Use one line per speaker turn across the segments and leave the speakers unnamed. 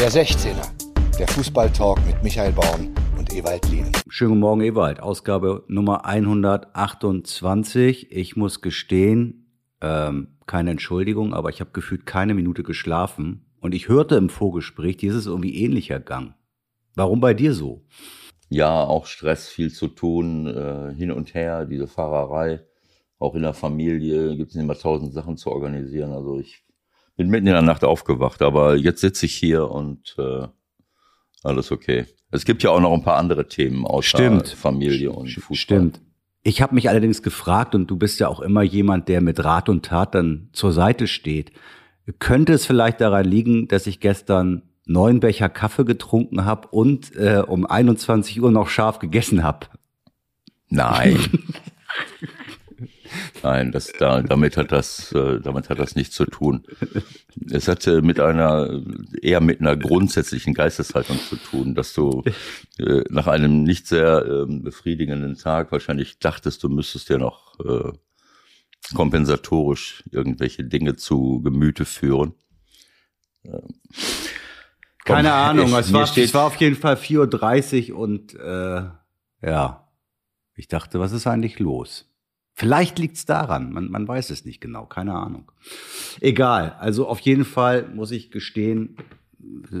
Der 16er, der Fußballtalk mit Michael Baum und Ewald Lien.
Schönen guten Morgen, Ewald. Ausgabe Nummer 128. Ich muss gestehen, ähm, keine Entschuldigung, aber ich habe gefühlt keine Minute geschlafen. Und ich hörte im Vorgespräch, dir ist es irgendwie ähnlicher Gang. Warum bei dir so?
Ja, auch Stress, viel zu tun, äh, hin und her, diese Fahrerei. Auch in der Familie gibt es immer tausend Sachen zu organisieren. Also ich bin mitten in der Nacht aufgewacht, aber jetzt sitze ich hier und äh, alles okay. Es gibt ja auch noch ein paar andere Themen außer
Stimmt.
Familie und Fußball.
Stimmt. Ich habe mich allerdings gefragt, und du bist ja auch immer jemand, der mit Rat und Tat dann zur Seite steht. Könnte es vielleicht daran liegen, dass ich gestern neun Becher Kaffee getrunken habe und äh, um 21 Uhr noch scharf gegessen habe?
Nein. Nein, das, da, damit hat das, äh, damit hat das nichts zu tun. Es hatte mit einer, eher mit einer grundsätzlichen Geisteshaltung zu tun, dass du äh, nach einem nicht sehr äh, befriedigenden Tag wahrscheinlich dachtest, du müsstest dir noch äh, kompensatorisch irgendwelche Dinge zu Gemüte führen.
Keine
Komm,
Ahnung,
ich-
es war,
steht-
es war auf jeden Fall 4.30 Uhr und äh, ja, ich dachte, was ist eigentlich los? Vielleicht liegt's daran, man, man weiß es nicht genau, keine Ahnung. Egal, also auf jeden Fall muss ich gestehen,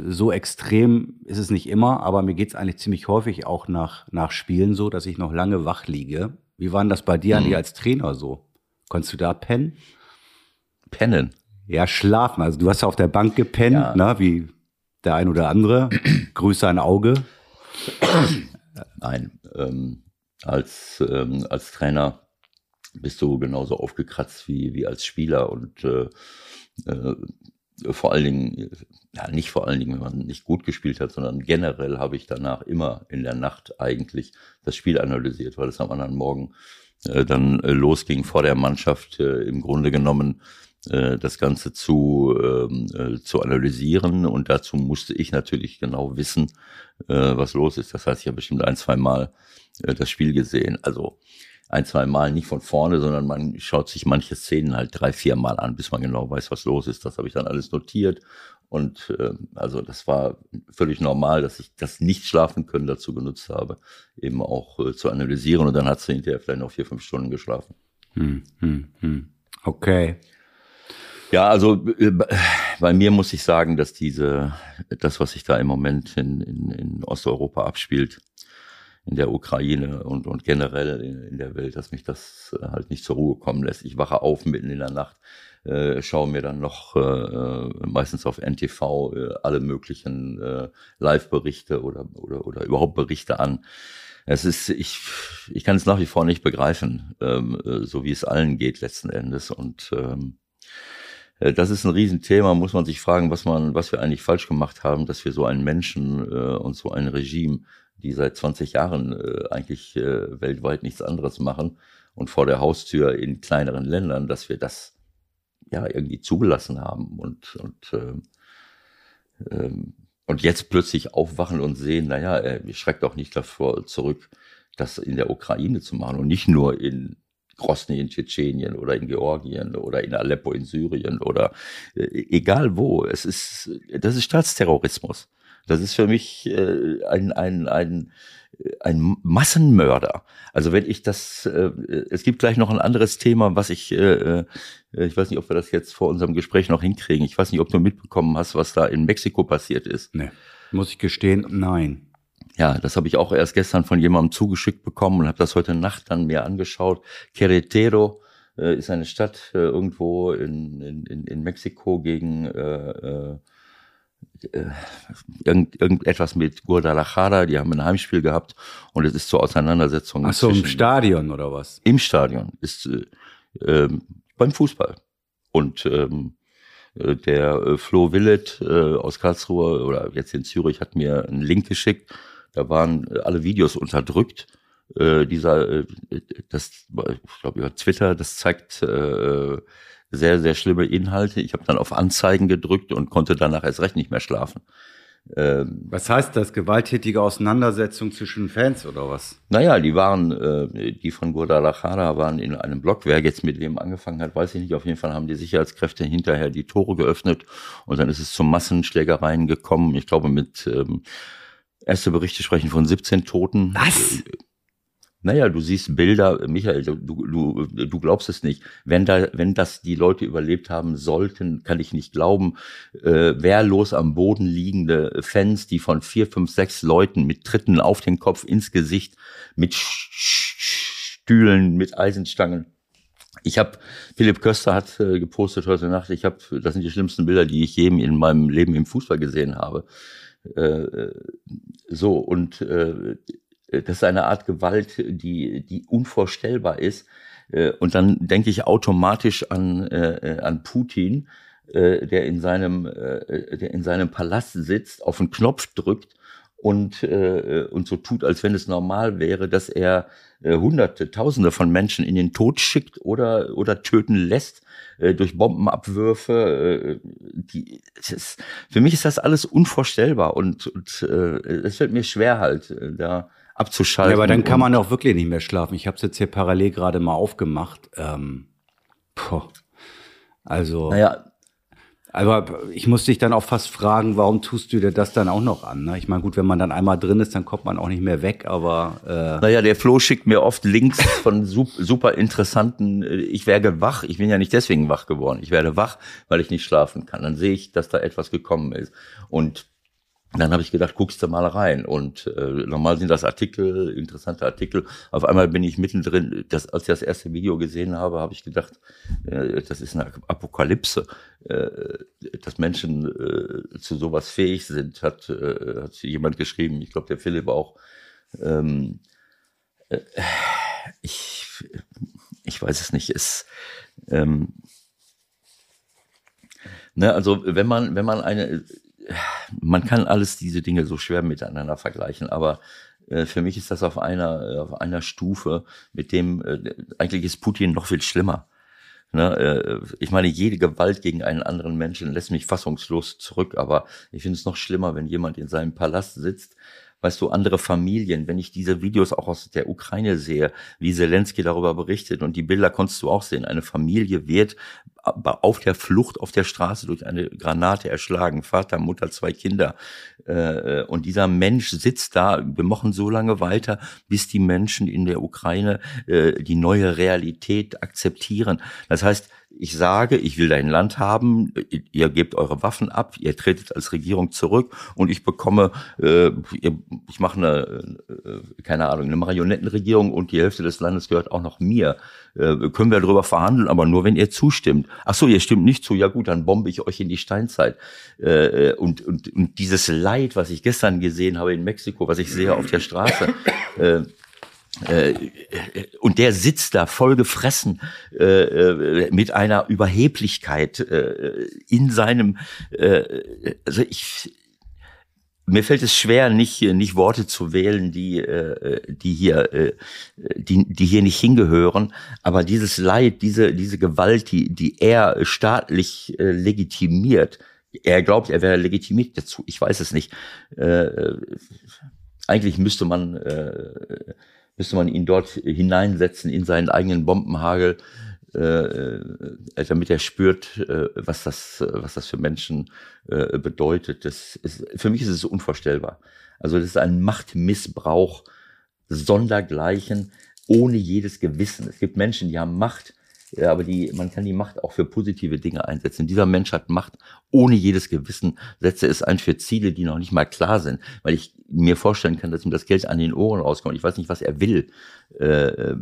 so extrem ist es nicht immer, aber mir geht's eigentlich ziemlich häufig auch nach, nach Spielen so, dass ich noch lange wach liege. Wie war denn das bei dir
Mhm.
eigentlich als Trainer so? Konntest du da pennen?
Pennen.
Ja, schlafen. Also du hast ja auf der Bank gepennt,
Ja.
ne, wie der ein oder andere. Grüße ein Auge.
Nein, ähm, als, ähm, als Trainer bist du genauso aufgekratzt wie, wie als Spieler und äh, äh, vor allen Dingen, ja nicht vor allen Dingen, wenn man nicht gut gespielt hat, sondern generell habe ich danach immer in der Nacht eigentlich das Spiel analysiert, weil es am anderen Morgen äh, dann äh, losging vor der Mannschaft äh, im Grunde genommen äh, das Ganze zu, ähm, äh, zu analysieren und dazu musste ich natürlich genau wissen, äh, was los ist. Das heißt, ich habe bestimmt ein, zwei Mal äh, das Spiel gesehen. Also ein, zwei Mal nicht von vorne, sondern man schaut sich manche Szenen halt drei, vier Mal an, bis man genau weiß, was los ist. Das habe ich dann alles notiert. Und äh, also das war völlig normal, dass ich das nicht schlafen können dazu genutzt habe, eben auch äh, zu analysieren. Und dann hat sie hinterher vielleicht noch vier, fünf Stunden geschlafen.
Hm, hm, hm. Okay.
Ja, also äh, bei mir muss ich sagen, dass diese, das, was sich da im Moment in, in, in Osteuropa abspielt, in der Ukraine und, und generell in, in der Welt, dass mich das äh, halt nicht zur Ruhe kommen lässt. Ich wache auf mitten in der Nacht, äh, schaue mir dann noch äh, meistens auf NTV äh, alle möglichen äh, Live-Berichte oder, oder, oder überhaupt Berichte an. Es ist, ich, ich kann es nach wie vor nicht begreifen, ähm, äh, so wie es allen geht letzten Endes. Und ähm, äh, das ist ein Riesenthema, muss man sich fragen, was man, was wir eigentlich falsch gemacht haben, dass wir so einen Menschen äh, und so ein Regime, die seit 20 Jahren äh, eigentlich äh, weltweit nichts anderes machen und vor der Haustür in kleineren Ländern, dass wir das ja irgendwie zugelassen haben und und ähm, ähm, und jetzt plötzlich aufwachen und sehen, naja, äh, schreckt auch nicht davor zurück, das in der Ukraine zu machen und nicht nur in Grosny in Tschetschenien oder in Georgien oder in Aleppo in Syrien oder äh, egal wo. Es ist, das ist Staatsterrorismus. Das ist für mich äh, ein, ein, ein, ein Massenmörder. Also wenn ich das, äh, es gibt gleich noch ein anderes Thema, was ich, äh, äh, ich weiß nicht, ob wir das jetzt vor unserem Gespräch noch hinkriegen. Ich weiß nicht, ob du mitbekommen hast, was da in Mexiko passiert ist.
Nee. Muss ich gestehen, nein.
Ja, das habe ich auch erst gestern von jemandem zugeschickt bekommen und habe das heute Nacht dann mir angeschaut. Querétaro äh, ist eine Stadt äh, irgendwo in, in, in, Mexiko gegen äh, äh, irgend, irgendetwas mit Guadalajara. Die haben ein Heimspiel gehabt und es ist zur Auseinandersetzung.
Ach so, im Stadion oder was?
im Stadion ist äh, ähm, beim Fußball. Und ähm, äh, der äh, Flo Willet äh, aus Karlsruhe oder jetzt in Zürich hat mir einen Link geschickt. Da waren äh, alle Videos unterdrückt. Äh, dieser, äh, das, ich glaube über Twitter, das zeigt äh, sehr, sehr schlimme Inhalte. Ich habe dann auf Anzeigen gedrückt und konnte danach erst recht nicht mehr schlafen.
Ähm, was heißt das? Gewalttätige Auseinandersetzung zwischen Fans oder was?
Naja, die waren, äh, die von Guadalajara waren in einem Block. Wer jetzt mit wem angefangen hat, weiß ich nicht. Auf jeden Fall haben die Sicherheitskräfte hinterher die Tore geöffnet und dann ist es zu Massenschlägereien gekommen. Ich glaube, mit ähm, erste Berichte sprechen von 17 Toten.
Was?
Naja, du siehst Bilder, Michael, du, du, du glaubst es nicht. Wenn da, wenn das die Leute überlebt haben sollten, kann ich nicht glauben. Äh, wehrlos am Boden liegende Fans, die von vier, fünf, sechs Leuten mit Tritten auf den Kopf, ins Gesicht, mit Stühlen, mit Eisenstangen. Ich habe, Philipp Köster hat äh, gepostet heute Nacht, ich habe, das sind die schlimmsten Bilder, die ich je in meinem Leben im Fußball gesehen habe. Äh, so, und äh, das ist eine Art Gewalt, die, die unvorstellbar ist. Äh, und dann denke ich automatisch an, äh, an Putin, der in seinem, der in seinem Palast sitzt, auf den Knopf drückt und, und so tut, als wenn es normal wäre, dass er Hunderte, Tausende von Menschen in den Tod schickt oder, oder töten lässt durch Bombenabwürfe. die, ist, für mich ist das alles unvorstellbar und, und es fällt mir schwer halt, da abzuschalten.
Ja, aber dann kann man auch wirklich nicht mehr schlafen. Ich habe es jetzt hier parallel gerade mal aufgemacht. Ähm, poh. Also.
Naja.
Aber ich muss dich dann auch fast fragen, warum tust du dir das dann auch noch an? Ne? Ich meine, gut, wenn man dann einmal drin ist, dann kommt man auch nicht mehr weg, aber.
Äh naja, der Flo schickt mir oft Links von super interessanten, äh, ich werde wach, ich bin ja nicht deswegen wach geworden, ich werde wach, weil ich nicht schlafen kann. Dann sehe ich, dass da etwas gekommen ist. Und dann habe ich gedacht, guckst du mal rein. Und äh, normal sind das Artikel, interessante Artikel. Auf einmal bin ich mittendrin, das, als ich das erste Video gesehen habe, habe ich gedacht, äh, das ist eine Apokalypse. Äh, dass Menschen äh, zu sowas fähig sind, hat, äh, hat jemand geschrieben. Ich glaube, der Philipp auch. Ähm, äh, ich, ich weiß es nicht. Es, ähm, ne, also wenn man, wenn man eine man kann alles diese Dinge so schwer miteinander vergleichen, aber äh, für mich ist das auf einer, auf einer Stufe, mit dem, äh, eigentlich ist Putin noch viel schlimmer. Ne, äh, ich meine, jede Gewalt gegen einen anderen Menschen lässt mich fassungslos zurück, aber ich finde es noch schlimmer, wenn jemand in seinem Palast sitzt, weißt du, andere Familien, wenn ich diese Videos auch aus der Ukraine sehe, wie Zelensky darüber berichtet und die Bilder konntest du auch sehen, eine Familie wird auf der Flucht auf der Straße durch eine Granate erschlagen, Vater, Mutter, zwei Kinder. Äh, und dieser Mensch sitzt da, wir machen so lange weiter, bis die Menschen in der Ukraine äh, die neue Realität akzeptieren. Das heißt, ich sage, ich will dein Land haben, ihr gebt eure Waffen ab, ihr tretet als Regierung zurück und ich bekomme, äh, ich mache eine, äh, keine Ahnung, eine Marionettenregierung und die Hälfte des Landes gehört auch noch mir. Äh, können wir darüber verhandeln, aber nur wenn ihr zustimmt. Ach so, ihr stimmt nicht zu, ja gut, dann bombe ich euch in die Steinzeit. Äh, und, und, und dieses Leid, was ich gestern gesehen habe in Mexiko, was ich sehe auf der Straße, äh, und der sitzt da voll gefressen äh, äh, mit einer Überheblichkeit äh, in seinem äh, also ich mir fällt es schwer nicht nicht Worte zu wählen die äh, die hier äh, die die hier nicht hingehören. Aber dieses Leid diese diese Gewalt die die er staatlich äh, legitimiert er glaubt er wäre legitimiert dazu ich weiß es nicht. Äh, eigentlich müsste man äh, müsste man ihn dort hineinsetzen in seinen eigenen Bombenhagel, äh, äh, damit er spürt, äh, was das, was das für Menschen äh, bedeutet. Das ist, für mich ist es unvorstellbar. Also das ist ein Machtmissbrauch sondergleichen, ohne jedes Gewissen. Es gibt Menschen, die haben Macht, ja, aber die, man kann die Macht auch für positive Dinge einsetzen. Dieser Mensch hat Macht ohne jedes Gewissen, setze es ein für Ziele, die noch nicht mal klar sind, weil ich mir vorstellen kann, dass ihm das Geld an den Ohren rauskommt. Ich weiß nicht, was er will. Äh, äh,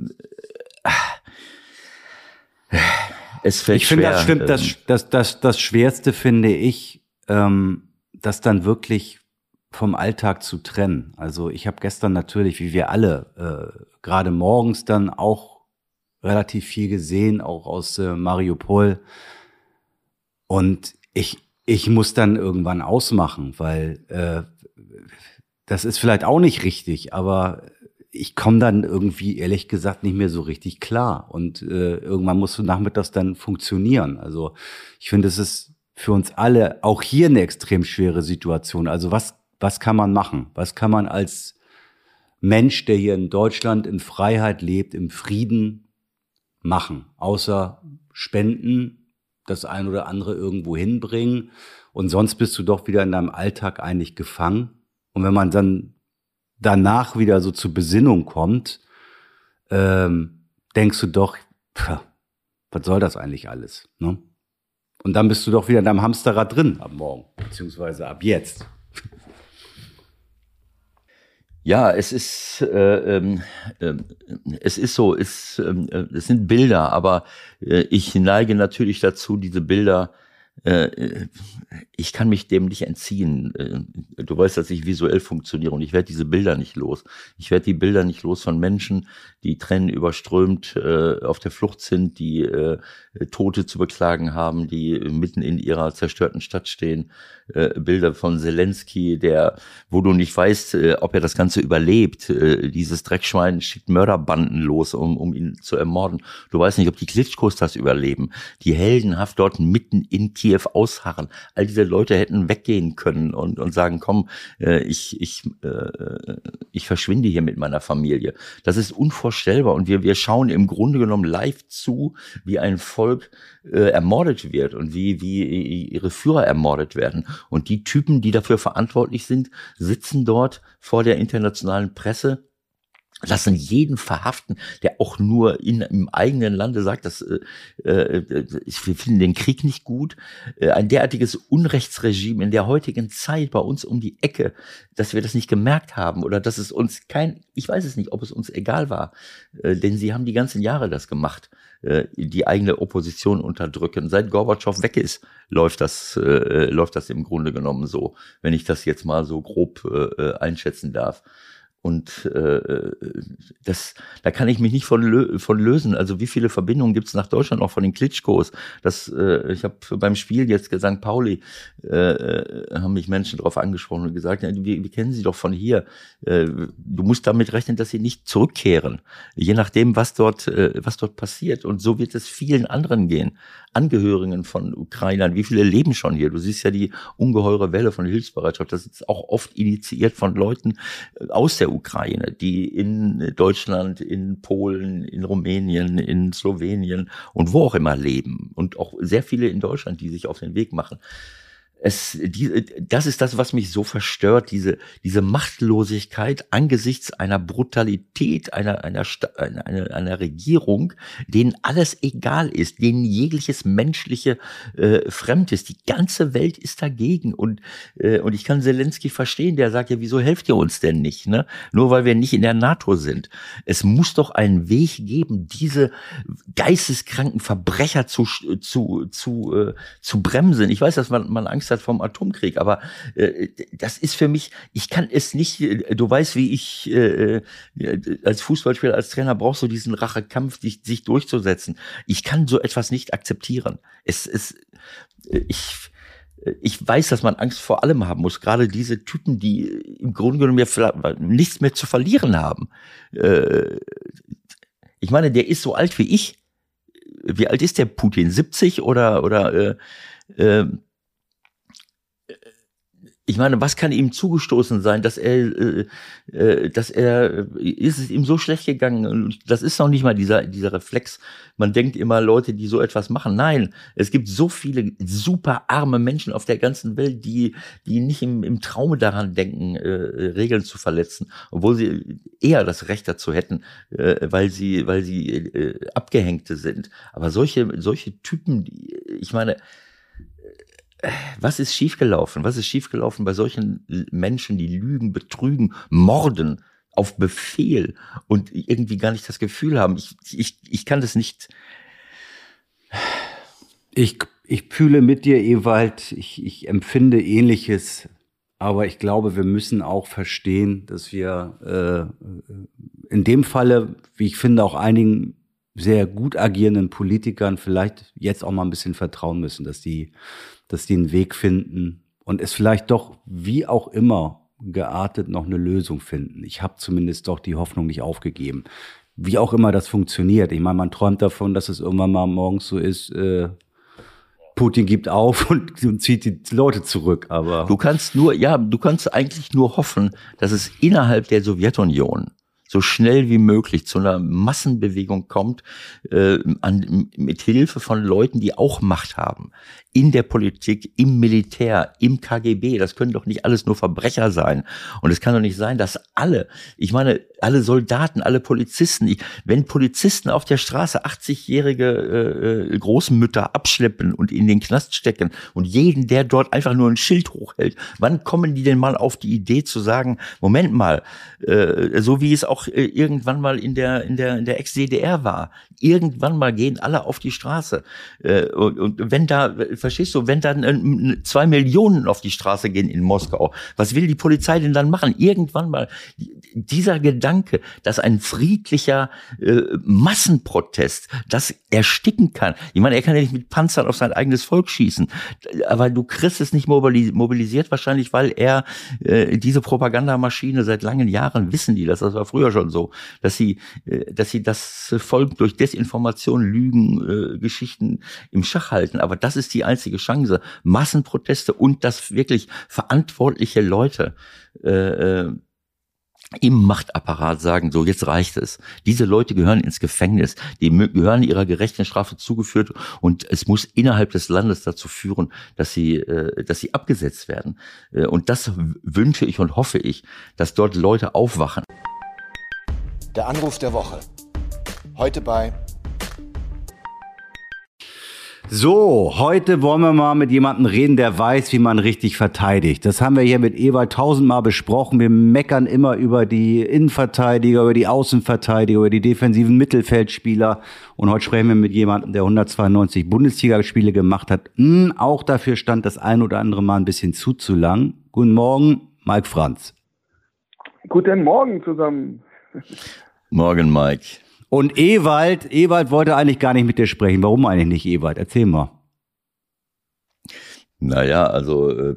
es fällt ich finde, das stimmt. Ähm, das, das, das, das Schwerste finde ich, ähm, das dann wirklich vom Alltag zu trennen. Also ich habe gestern natürlich, wie wir alle, äh, gerade morgens dann auch relativ viel gesehen, auch aus äh, Mariupol. Und ich, ich muss dann irgendwann ausmachen, weil äh, das ist vielleicht auch nicht richtig, aber ich komme dann irgendwie ehrlich gesagt nicht mehr so richtig klar. Und äh, irgendwann muss du nachmittags dann funktionieren. Also ich finde, es ist für uns alle auch hier eine extrem schwere Situation. Also was Was kann man machen? Was kann man als Mensch, der hier in Deutschland in Freiheit lebt, im Frieden machen? Außer spenden, das ein oder andere irgendwo hinbringen. Und sonst bist du doch wieder in deinem Alltag eigentlich gefangen. Und wenn man dann danach wieder so zur Besinnung kommt, ähm, denkst du doch, pff, was soll das eigentlich alles? Ne? Und dann bist du doch wieder in deinem Hamsterrad drin ab morgen, beziehungsweise ab jetzt.
Ja, es ist, äh, äh, es ist so, es, äh, es sind Bilder, aber äh, ich neige natürlich dazu, diese Bilder ich kann mich dem nicht entziehen. Äh, du weißt, dass ich visuell funktioniere und ich werde diese Bilder nicht los. Ich werde die Bilder nicht los von Menschen, die Tränen überströmt äh, auf der Flucht sind, die äh, Tote zu beklagen haben, die mitten in ihrer zerstörten Stadt stehen. Äh, Bilder von Zelensky, der, wo du nicht weißt, äh, ob er das Ganze überlebt. Äh, dieses Dreckschwein schickt Mörderbanden los, um, um ihn zu ermorden. Du weißt nicht, ob die Klitschkos das überleben. Die heldenhaft dort mitten in Kiew ausharren. All diese Leute hätten weggehen können und, und sagen, komm, äh, ich, ich, äh, ich verschwinde hier mit meiner Familie. Das ist unvorstellbar und wir, wir schauen im Grunde genommen live zu, wie ein Volk äh, ermordet wird und wie, wie ihre Führer ermordet werden. Und die Typen, die dafür verantwortlich sind, sitzen dort vor der internationalen Presse lassen jeden verhaften, der auch nur in, im eigenen Lande sagt, dass äh, äh, wir finden den Krieg nicht gut. Äh, ein derartiges Unrechtsregime in der heutigen Zeit bei uns um die Ecke, dass wir das nicht gemerkt haben oder dass es uns kein, ich weiß es nicht, ob es uns egal war, äh, denn sie haben die ganzen Jahre das gemacht. Äh, die eigene Opposition unterdrücken. Seit Gorbatschow weg ist, läuft das, äh, läuft das im Grunde genommen so, wenn ich das jetzt mal so grob äh, einschätzen darf. Und äh, das, da kann ich mich nicht von, lö von lösen. Also wie viele Verbindungen gibt es nach Deutschland auch von den Klitschkos? Das, äh, ich habe beim Spiel jetzt St. Pauli äh, haben mich Menschen darauf angesprochen und gesagt, ja, wir, wir kennen sie doch von hier. Äh, du musst damit rechnen, dass sie nicht zurückkehren, je nachdem, was dort, äh, was dort passiert. Und so wird es vielen anderen gehen. Angehörigen von Ukrainern, wie viele leben schon hier? Du siehst ja die ungeheure Welle von Hilfsbereitschaft. Das ist auch oft initiiert von Leuten äh, aus der Ukraine, die in Deutschland, in Polen, in Rumänien, in Slowenien und wo auch immer leben. Und auch sehr viele in Deutschland, die sich auf den Weg machen es, die, das ist das, was mich so verstört, diese, diese Machtlosigkeit angesichts einer Brutalität einer, einer, einer, einer Regierung, denen alles egal ist, denen jegliches menschliche äh, fremd ist. Die ganze Welt ist dagegen und, äh, und ich kann Zelensky verstehen, der sagt ja, wieso helft ihr uns denn nicht, ne? Nur weil wir nicht in der NATO sind. Es muss doch einen Weg geben, diese geisteskranken Verbrecher zu, zu, zu, äh, zu bremsen. Ich weiß, dass man, man Angst Hat vom Atomkrieg. Aber äh, das ist für mich, ich kann es nicht, äh, du weißt, wie ich äh, äh, als Fußballspieler, als Trainer brauchst du diesen Rachekampf, sich, sich durchzusetzen. Ich kann so etwas nicht akzeptieren. Es ist, ich, ich weiß, dass man Angst vor allem haben muss. Gerade diese Typen, die im Grunde genommen ja nichts mehr zu verlieren haben. Äh, ich meine, der ist so alt wie ich. Wie alt ist der Putin? 70 oder oder äh, äh, ich meine, was kann ihm zugestoßen sein, dass er, äh, äh, dass er, ist es ihm so schlecht gegangen? Das ist noch nicht mal dieser, dieser Reflex. Man denkt immer, Leute, die so etwas machen. Nein, es gibt so viele super arme Menschen auf der ganzen Welt, die, die nicht im, im Traume daran denken, äh, Regeln zu verletzen, obwohl sie eher das Recht dazu hätten, äh, weil sie, weil sie äh, Abgehängte sind. Aber solche, solche Typen, die, ich meine, was ist schiefgelaufen? Was ist schiefgelaufen bei solchen Menschen, die lügen, betrügen, morden auf Befehl und irgendwie gar nicht das Gefühl haben? Ich, ich, ich kann das nicht.
Ich, ich fühle mit dir, Ewald. Ich, ich empfinde Ähnliches. Aber ich glaube, wir müssen auch verstehen, dass wir äh, in dem Falle, wie ich finde, auch einigen sehr gut agierenden Politikern vielleicht jetzt auch mal ein bisschen vertrauen müssen, dass die dass die einen Weg finden und es vielleicht doch, wie auch immer, geartet noch eine Lösung finden. Ich habe zumindest doch die Hoffnung nicht aufgegeben. Wie auch immer das funktioniert. Ich meine, man träumt davon, dass es irgendwann mal morgens so ist, äh, Putin gibt auf und, und zieht die Leute zurück. Aber
du kannst nur, ja, du kannst eigentlich nur hoffen, dass es innerhalb der Sowjetunion so schnell wie möglich zu einer Massenbewegung kommt, äh, an, mit Hilfe von Leuten, die auch Macht haben in der Politik, im Militär, im KGB. Das können doch nicht alles nur Verbrecher sein. Und es kann doch nicht sein, dass alle, ich meine, alle Soldaten, alle Polizisten, ich, wenn Polizisten auf der Straße 80-jährige äh, Großmütter abschleppen und in den Knast stecken und jeden, der dort einfach nur ein Schild hochhält, wann kommen die denn mal auf die Idee zu sagen, Moment mal, äh, so wie es auch äh, irgendwann mal in der, in der, in der Ex-DDR war, irgendwann mal gehen alle auf die Straße. Äh, und, und wenn da verstehst du, wenn dann äh, zwei Millionen auf die Straße gehen in Moskau, was will die Polizei denn dann machen? Irgendwann mal dieser Gedanke, dass ein friedlicher äh, Massenprotest das ersticken kann. Ich meine, er kann ja nicht mit Panzern auf sein eigenes Volk schießen, aber du kriegst es nicht mobilisiert wahrscheinlich, weil er äh, diese Propagandamaschine seit langen Jahren wissen die das, das war früher schon so, dass sie, äh, dass sie das Volk durch Desinformation, Lügen, äh, Geschichten im Schach halten. Aber das ist die einzige Chance. Massenproteste und dass wirklich verantwortliche Leute äh, äh, im Machtapparat sagen, so jetzt reicht es. Diese Leute gehören ins Gefängnis, die gehören ihrer gerechten Strafe zugeführt und es muss innerhalb des Landes dazu führen, dass sie, äh, dass sie abgesetzt werden. Äh, und das wünsche ich und hoffe ich, dass dort Leute aufwachen.
Der Anruf der Woche. Heute bei
so, heute wollen wir mal mit jemandem reden, der weiß, wie man richtig verteidigt. Das haben wir hier mit Ewald tausendmal besprochen. Wir meckern immer über die Innenverteidiger, über die Außenverteidiger, über die defensiven Mittelfeldspieler. Und heute sprechen wir mit jemandem, der 192 Bundesligaspiele gemacht hat. Hm, auch dafür stand das ein oder andere Mal ein bisschen zu zu lang. Guten Morgen, Mike Franz.
Guten Morgen zusammen.
Morgen, Mike.
Und Ewald, Ewald wollte eigentlich gar nicht mit dir sprechen. Warum eigentlich nicht, Ewald? Erzähl mal.
Naja, also äh,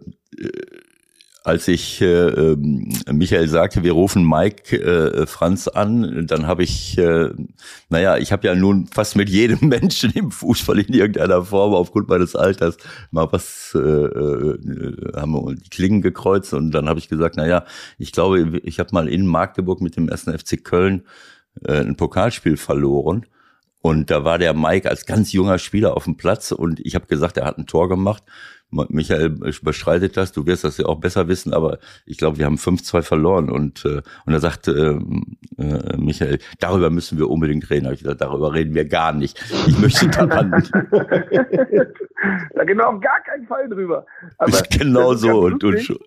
als ich äh, ähm, Michael sagte, wir rufen Mike äh, Franz an, dann habe ich, äh, naja, ich habe ja nun fast mit jedem Menschen im Fußball in irgendeiner Form aufgrund meines Alters mal was, äh, äh, haben wir die Klingen gekreuzt und dann habe ich gesagt, naja, ich glaube, ich habe mal in Magdeburg mit dem ersten FC Köln äh, ein Pokalspiel verloren. Und da war der Mike als ganz junger Spieler auf dem Platz und ich habe gesagt, er hat ein Tor gemacht. Michael bestreitet das, du wirst das ja auch besser wissen, aber ich glaube, wir haben 5-2 verloren. Und, äh, und er sagte äh, äh, Michael, darüber müssen wir unbedingt reden. Hab ich gesagt, darüber reden wir gar nicht. Ich möchte daran nicht.
da gehen wir auf gar keinen Fall drüber.
Aber genau so. Und, und,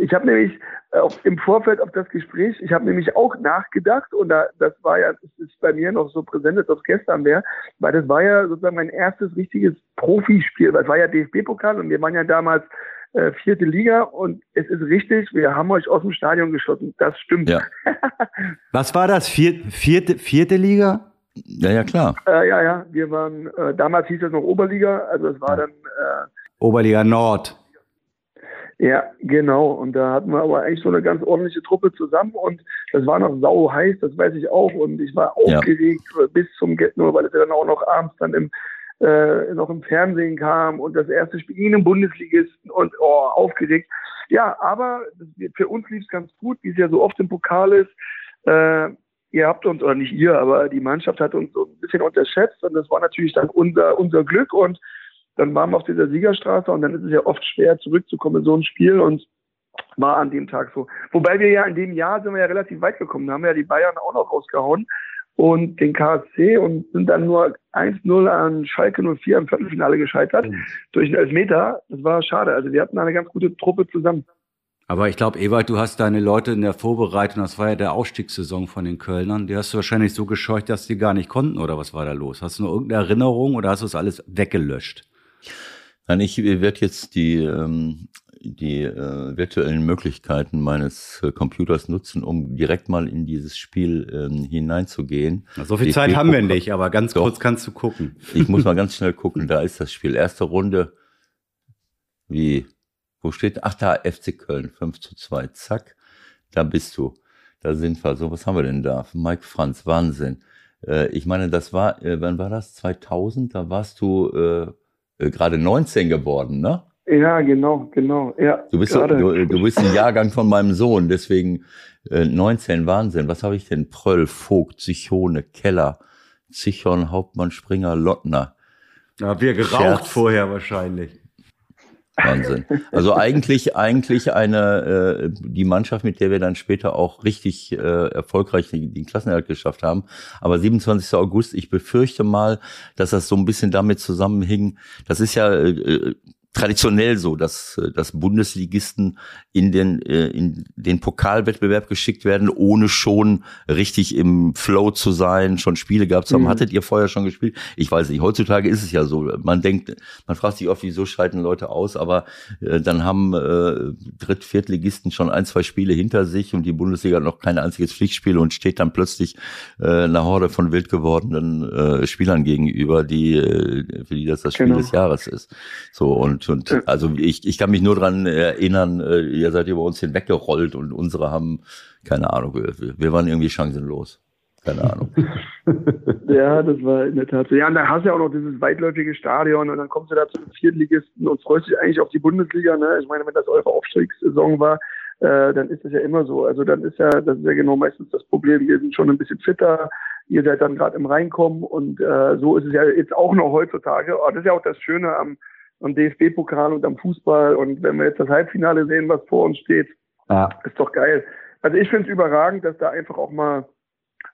ich habe nämlich äh, auf, im Vorfeld auf das Gespräch, ich habe nämlich auch nachgedacht und da, das war ja, das ist bei mir noch so präsent, als ob es gestern wäre, weil das war ja sozusagen mein erstes richtiges Profispiel, weil es war ja DFB-Pokal und wir waren ja damals äh, vierte Liga und es ist richtig, wir haben euch aus dem Stadion geschossen, das stimmt.
Ja.
Was war das, Vier, vierte, vierte Liga?
Ja, ja, klar.
Äh, ja, ja, wir waren, äh, damals hieß es noch Oberliga, also es war dann... Äh,
Oberliga Nord.
Ja, genau. Und da hatten wir aber eigentlich so eine ganz ordentliche Truppe zusammen und das war noch sau heiß, das weiß ich auch. Und ich war aufgeregt ja. bis zum Get nur, weil es ja dann auch noch abends dann im äh, noch im Fernsehen kam und das erste Spiel in einem Bundesligisten und oh, aufgeregt. Ja, aber für uns lief es ganz gut, wie es ja so oft im Pokal ist. Äh, ihr habt uns, oder nicht ihr, aber die Mannschaft hat uns so ein bisschen unterschätzt und das war natürlich dann unser, unser Glück und dann waren wir auf dieser Siegerstraße und dann ist es ja oft schwer zurückzukommen in so ein Spiel und war an dem Tag so. Wobei wir ja in dem Jahr sind wir ja relativ weit gekommen. Da haben wir ja die Bayern auch noch rausgehauen und den KSC und sind dann nur 1-0 an Schalke 04 im Viertelfinale gescheitert mhm. durch einen Elfmeter. Das war schade. Also wir hatten eine ganz gute Truppe zusammen.
Aber ich glaube, Ewald, du hast deine Leute in der Vorbereitung, das war ja der Aufstiegssaison von den Kölnern, die hast du wahrscheinlich so gescheucht, dass die gar nicht konnten, oder was war da los? Hast du noch irgendeine Erinnerung oder hast du das alles weggelöscht?
Nein, ich werde jetzt die, ähm, die äh, virtuellen Möglichkeiten meines äh, Computers nutzen, um direkt mal in dieses Spiel ähm, hineinzugehen.
So viel Zeit haben wir nicht, aber ganz Doch. kurz kannst du gucken.
Ich muss mal ganz schnell gucken, da ist das Spiel. Erste Runde, wie, wo steht, ach da, FC Köln, 5 zu 2, zack, da bist du. Da sind wir. So, was haben wir denn da? Mike Franz, Wahnsinn. Äh, ich meine, das war, äh, wann war das? 2000, da warst du, äh, äh, gerade 19 geworden, ne?
Ja, genau, genau. Ja,
du, bist so, du, du bist ein Jahrgang von meinem Sohn, deswegen äh, 19, Wahnsinn. Was habe ich denn? Pröll, Vogt, Zichone, Keller, Zichon, Hauptmann, Springer, Lottner.
Ja, wir geraucht Scherz. vorher wahrscheinlich.
Wahnsinn. Also eigentlich, eigentlich eine äh, die Mannschaft, mit der wir dann später auch richtig äh, erfolgreich den, den Klassenerhalt geschafft haben. Aber 27. August, ich befürchte mal, dass das so ein bisschen damit zusammenhing. Das ist ja äh, traditionell so, dass, äh, dass Bundesligisten in den, äh, in den Pokalwettbewerb geschickt werden, ohne schon richtig im Flow zu sein, schon Spiele gehabt zu haben. Mhm. Hattet ihr vorher schon gespielt? Ich weiß nicht. Heutzutage ist es ja so. Man denkt, man fragt sich oft, wieso schalten Leute aus, aber äh, dann haben äh, Dritt-, Viertligisten schon ein, zwei Spiele hinter sich und die Bundesliga hat noch kein einziges Pflichtspiel und steht dann plötzlich äh, einer Horde von wild gewordenen äh, Spielern gegenüber, die, äh, für die das das Spiel genau. des Jahres ist. So und und also ich, ich kann mich nur dran erinnern, äh, ihr seid über uns hinweggerollt und unsere haben, keine Ahnung, wir, wir waren irgendwie chancenlos. Keine Ahnung.
ja, das war in der Tat so. Ja, und da hast du ja auch noch dieses weitläufige Stadion und dann kommst du da zu den Viertligisten und freust dich eigentlich auf die Bundesliga. Ne? Ich meine, wenn das eure Aufstiegssaison war, äh, dann ist das ja immer so. Also dann ist ja, das ist ja genau meistens das Problem. Wir sind schon ein bisschen fitter. Ihr seid dann gerade im Reinkommen und äh, so ist es ja jetzt auch noch heutzutage. Aber das ist ja auch das Schöne am, am DFB-Pokal und am Fußball. Und wenn wir jetzt das Halbfinale sehen, was vor uns steht, ja. ist doch geil. Also ich finde es überragend, dass da einfach auch mal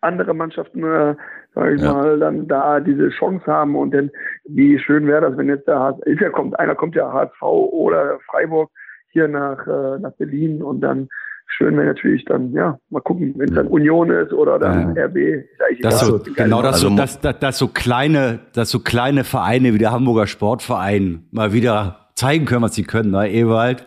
andere Mannschaften, äh, sage ich ja. mal, dann da diese Chance haben. Und dann, wie schön wäre das, wenn jetzt der HSV, ist ja kommt, einer kommt ja HSV oder Freiburg hier nach, äh, nach Berlin und dann schön wäre natürlich dann, ja, mal gucken, wenn es dann Union ist oder dann ja. RB.
Das so, genau, dass, also, so, dass, dass, dass so kleine, dass so kleine Vereine wie der Hamburger Sportverein mal wieder zeigen können, was sie können, ne, Ewald?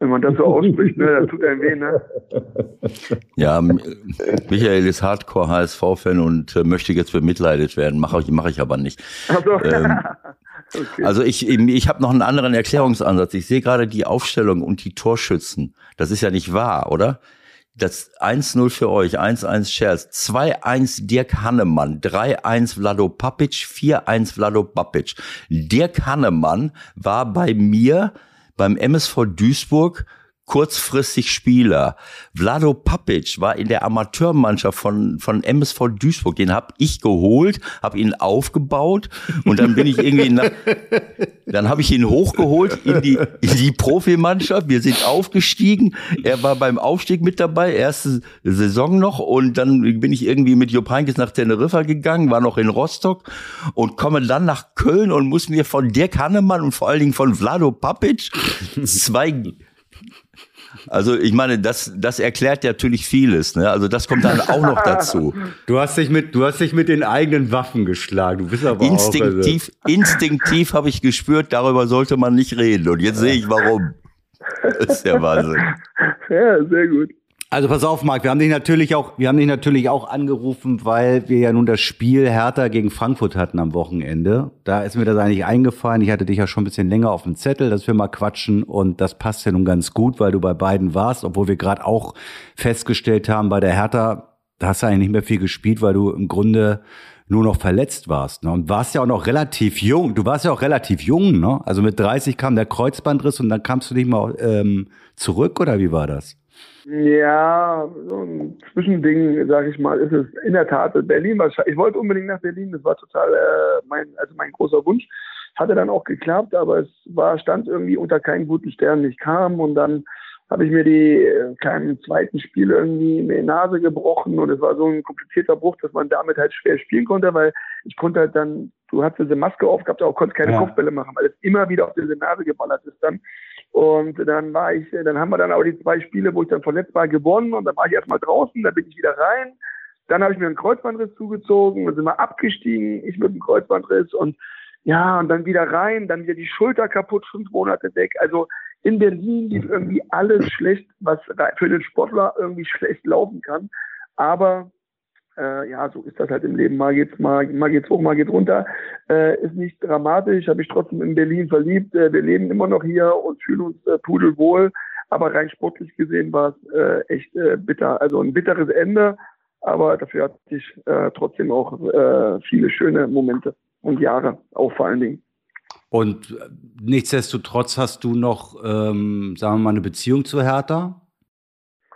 Wenn man das so ausspricht, ne, das tut einem weh, ne?
Ja, Michael ist Hardcore HSV-Fan und äh, möchte jetzt bemitleidet werden, mache ich, mach ich aber nicht. Ach so. Ähm, Okay. Also ich, ich habe noch einen anderen Erklärungsansatz. Ich sehe gerade die Aufstellung und die Torschützen. Das ist ja nicht wahr, oder? Das 1-0 für euch, 1-1 Scherz, 2-1 Dirk Hannemann, 3-1 Vlado Papic, 4-1 Vlado Papic. Dirk Hannemann war bei mir beim MSV Duisburg kurzfristig Spieler. Vlado Papic war in der Amateurmannschaft von, von MSV Duisburg. Den habe ich geholt, habe ihn aufgebaut und dann bin ich irgendwie nach, dann habe ich ihn hochgeholt in die, in die Profimannschaft. Wir sind aufgestiegen. Er war beim Aufstieg mit dabei, erste Saison noch und dann bin ich irgendwie mit Jupp Heynckes nach Teneriffa gegangen, war noch in Rostock und komme dann nach Köln und muss mir von Dirk Hannemann und vor allen Dingen von Vlado Papic zwei also ich meine, das, das erklärt natürlich vieles. Ne? Also das kommt dann auch noch dazu.
Du hast dich mit, du hast dich mit den eigenen Waffen geschlagen. Du bist aber
instinktiv,
auch, also
instinktiv habe ich gespürt, darüber sollte man nicht reden. Und jetzt sehe ich warum. Das ist der Wahnsinn.
Ja, sehr gut.
Also pass auf, Marc, wir haben dich natürlich auch, wir haben dich natürlich auch angerufen, weil wir ja nun das Spiel Hertha gegen Frankfurt hatten am Wochenende. Da ist mir das eigentlich eingefallen. Ich hatte dich ja schon ein bisschen länger auf dem Zettel, dass wir mal quatschen und das passt ja nun ganz gut, weil du bei beiden warst, obwohl wir gerade auch festgestellt haben, bei der Hertha, da hast du eigentlich nicht mehr viel gespielt, weil du im Grunde nur noch verletzt warst. Ne? Und warst ja auch noch relativ jung. Du warst ja auch relativ jung, ne? Also mit 30 kam der Kreuzbandriss und dann kamst du nicht mal ähm, zurück oder wie war das?
Ja, so ein Zwischending, sage ich mal, ist es in der Tat. Berlin war, ich wollte unbedingt nach Berlin, das war total äh, mein, also mein großer Wunsch. Hatte dann auch geklappt, aber es war, stand irgendwie unter keinen guten Sternen. Ich kam und dann habe ich mir die äh, kleinen zweiten Spiele irgendwie in die Nase gebrochen und es war so ein komplizierter Bruch, dass man damit halt schwer spielen konnte, weil ich konnte halt dann, du hast diese Maske aufgehabt, aber konntest keine ja. Kopfbälle machen, weil es immer wieder auf diese Nase geballert ist dann. Und dann war ich, dann haben wir dann auch die zwei Spiele, wo ich dann verletzt war, gewonnen und dann war ich erstmal draußen, dann bin ich wieder rein. Dann habe ich mir einen Kreuzbandriss zugezogen, dann sind wir abgestiegen, ich mit dem Kreuzbandriss und ja, und dann wieder rein, dann wieder die Schulter kaputt, fünf Monate weg. Also in Berlin lief irgendwie alles schlecht, was für den Sportler irgendwie schlecht laufen kann. Aber äh, ja, so ist das halt im Leben. Mal geht's mal, mal geht's hoch, mal geht's runter. Äh, ist nicht dramatisch. Habe ich trotzdem in Berlin verliebt. Äh, wir leben immer noch hier und fühlen uns äh, pudelwohl. Aber rein sportlich gesehen war es äh, echt äh, bitter. Also ein bitteres Ende. Aber dafür hatte ich äh, trotzdem auch äh, viele schöne Momente und Jahre, auch vor allen Dingen.
Und äh, nichtsdestotrotz hast du noch, ähm, sagen wir mal, eine Beziehung zu Hertha?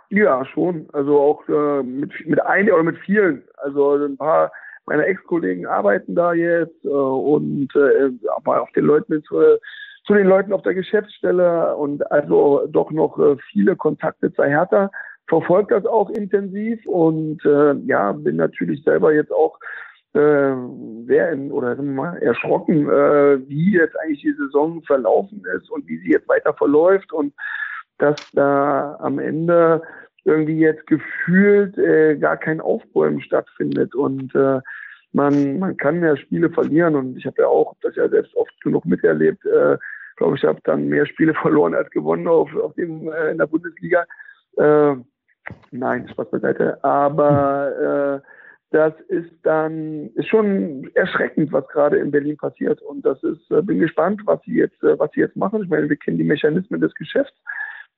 Ja, schon. Also auch äh, mit, mit einigen oder mit vielen. Also ein paar meiner Ex-Kollegen arbeiten da jetzt äh, und äh, aber auch den Leuten zu, zu den Leuten auf der Geschäftsstelle und also doch noch äh, viele Kontakte zur Hertha. Verfolgt das auch intensiv und äh, ja, bin natürlich selber jetzt auch äh, sehr in, oder mal, erschrocken, äh, wie jetzt eigentlich die Saison verlaufen ist und wie sie jetzt weiter verläuft und dass da am Ende irgendwie jetzt gefühlt äh, gar kein Aufbäumen stattfindet und äh, man, man kann ja Spiele verlieren und ich habe ja auch das ja selbst oft genug miterlebt. Äh, glaube ich, habe dann mehr Spiele verloren als gewonnen auf, auf dem, äh, in der Bundesliga. Äh, nein, Spaß beiseite. Aber äh, das ist dann ist schon erschreckend, was gerade in Berlin passiert. Und das ist, äh, bin gespannt, was sie jetzt, äh, was sie jetzt machen. Ich meine, wir kennen die Mechanismen des Geschäfts.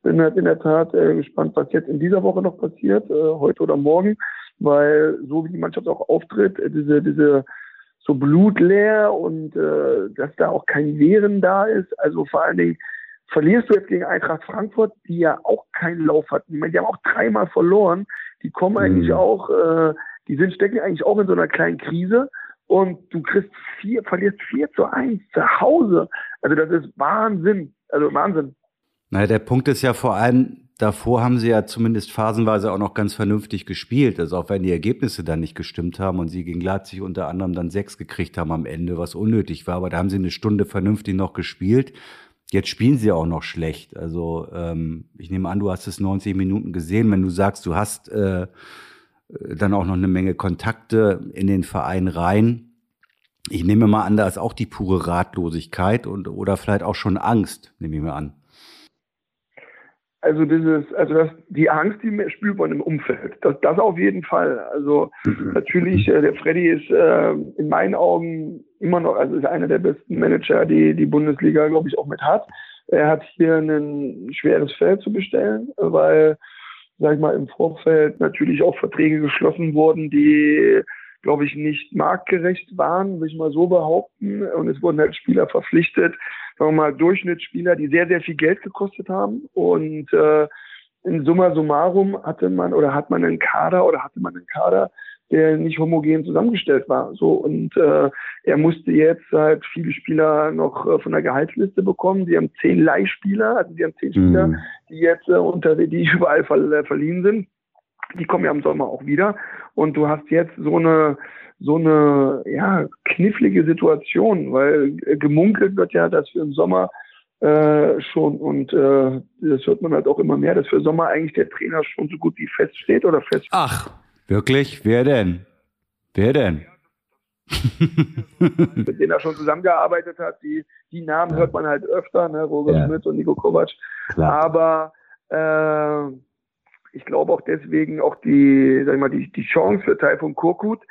Bin halt in der Tat äh, gespannt, was jetzt in dieser Woche noch passiert, äh, heute oder morgen, weil so wie die Mannschaft auch auftritt, äh, diese, diese so blutleer und äh, dass da auch kein Wehren da ist. Also vor allen Dingen verlierst du jetzt gegen Eintracht Frankfurt, die ja auch keinen Lauf hatten. Ich meine, die haben auch dreimal verloren. Die kommen mhm. eigentlich auch, äh, die sind stecken eigentlich auch in so einer kleinen Krise und du kriegst vier, verlierst vier zu eins zu Hause. Also das ist Wahnsinn. Also Wahnsinn.
Naja, der Punkt ist ja vor allem, davor haben sie ja zumindest phasenweise auch noch ganz vernünftig gespielt. Also auch wenn die Ergebnisse dann nicht gestimmt haben und sie gegen Leipzig unter anderem dann sechs gekriegt haben am Ende, was unnötig war, aber da haben sie eine Stunde vernünftig noch gespielt. Jetzt spielen sie auch noch schlecht. Also ähm, ich nehme an, du hast es 90 Minuten gesehen. Wenn du sagst, du hast äh, dann auch noch eine Menge Kontakte in den Verein rein. Ich nehme mal an, da ist auch die pure Ratlosigkeit und oder vielleicht auch schon Angst, nehme ich mir an.
Also dieses, also das, die Angst, die spürt man im Umfeld. Das, das auf jeden Fall. Also mhm. natürlich, äh, der Freddy ist äh, in meinen Augen immer noch, also ist einer der besten Manager, die die Bundesliga, glaube ich, auch mit hat. Er hat hier ein schweres Feld zu bestellen, weil, sag ich mal, im Vorfeld natürlich auch Verträge geschlossen wurden, die glaube ich, nicht marktgerecht waren, will ich mal so behaupten. Und es wurden halt Spieler verpflichtet, sagen wir mal, Durchschnittsspieler, die sehr, sehr viel Geld gekostet haben. Und äh, in summa summarum hatte man oder hat man einen Kader oder hatte man einen Kader, der nicht homogen zusammengestellt war. So und äh, er musste jetzt halt viele Spieler noch äh, von der Gehaltsliste bekommen. Sie haben zehn Leihspieler, also sie haben zehn Spieler, mhm. die jetzt äh, unter die überall ver verliehen sind. Die kommen ja im Sommer auch wieder. Und du hast jetzt so eine so eine ja, knifflige Situation, weil gemunkelt wird ja, dass wir im Sommer äh, schon und äh, das hört man halt auch immer mehr, dass für Sommer eigentlich der Trainer schon so gut wie feststeht oder fest.
Ach, wirklich? Wer denn? Wer denn?
mit denen er schon zusammengearbeitet hat. Die, die Namen hört man halt öfter, ne? Roger ja. Schmidt und Nico Kovac. Klar. Aber äh, ich glaube auch deswegen auch die, sag ich mal, die, die Chance für Taifun Korkut,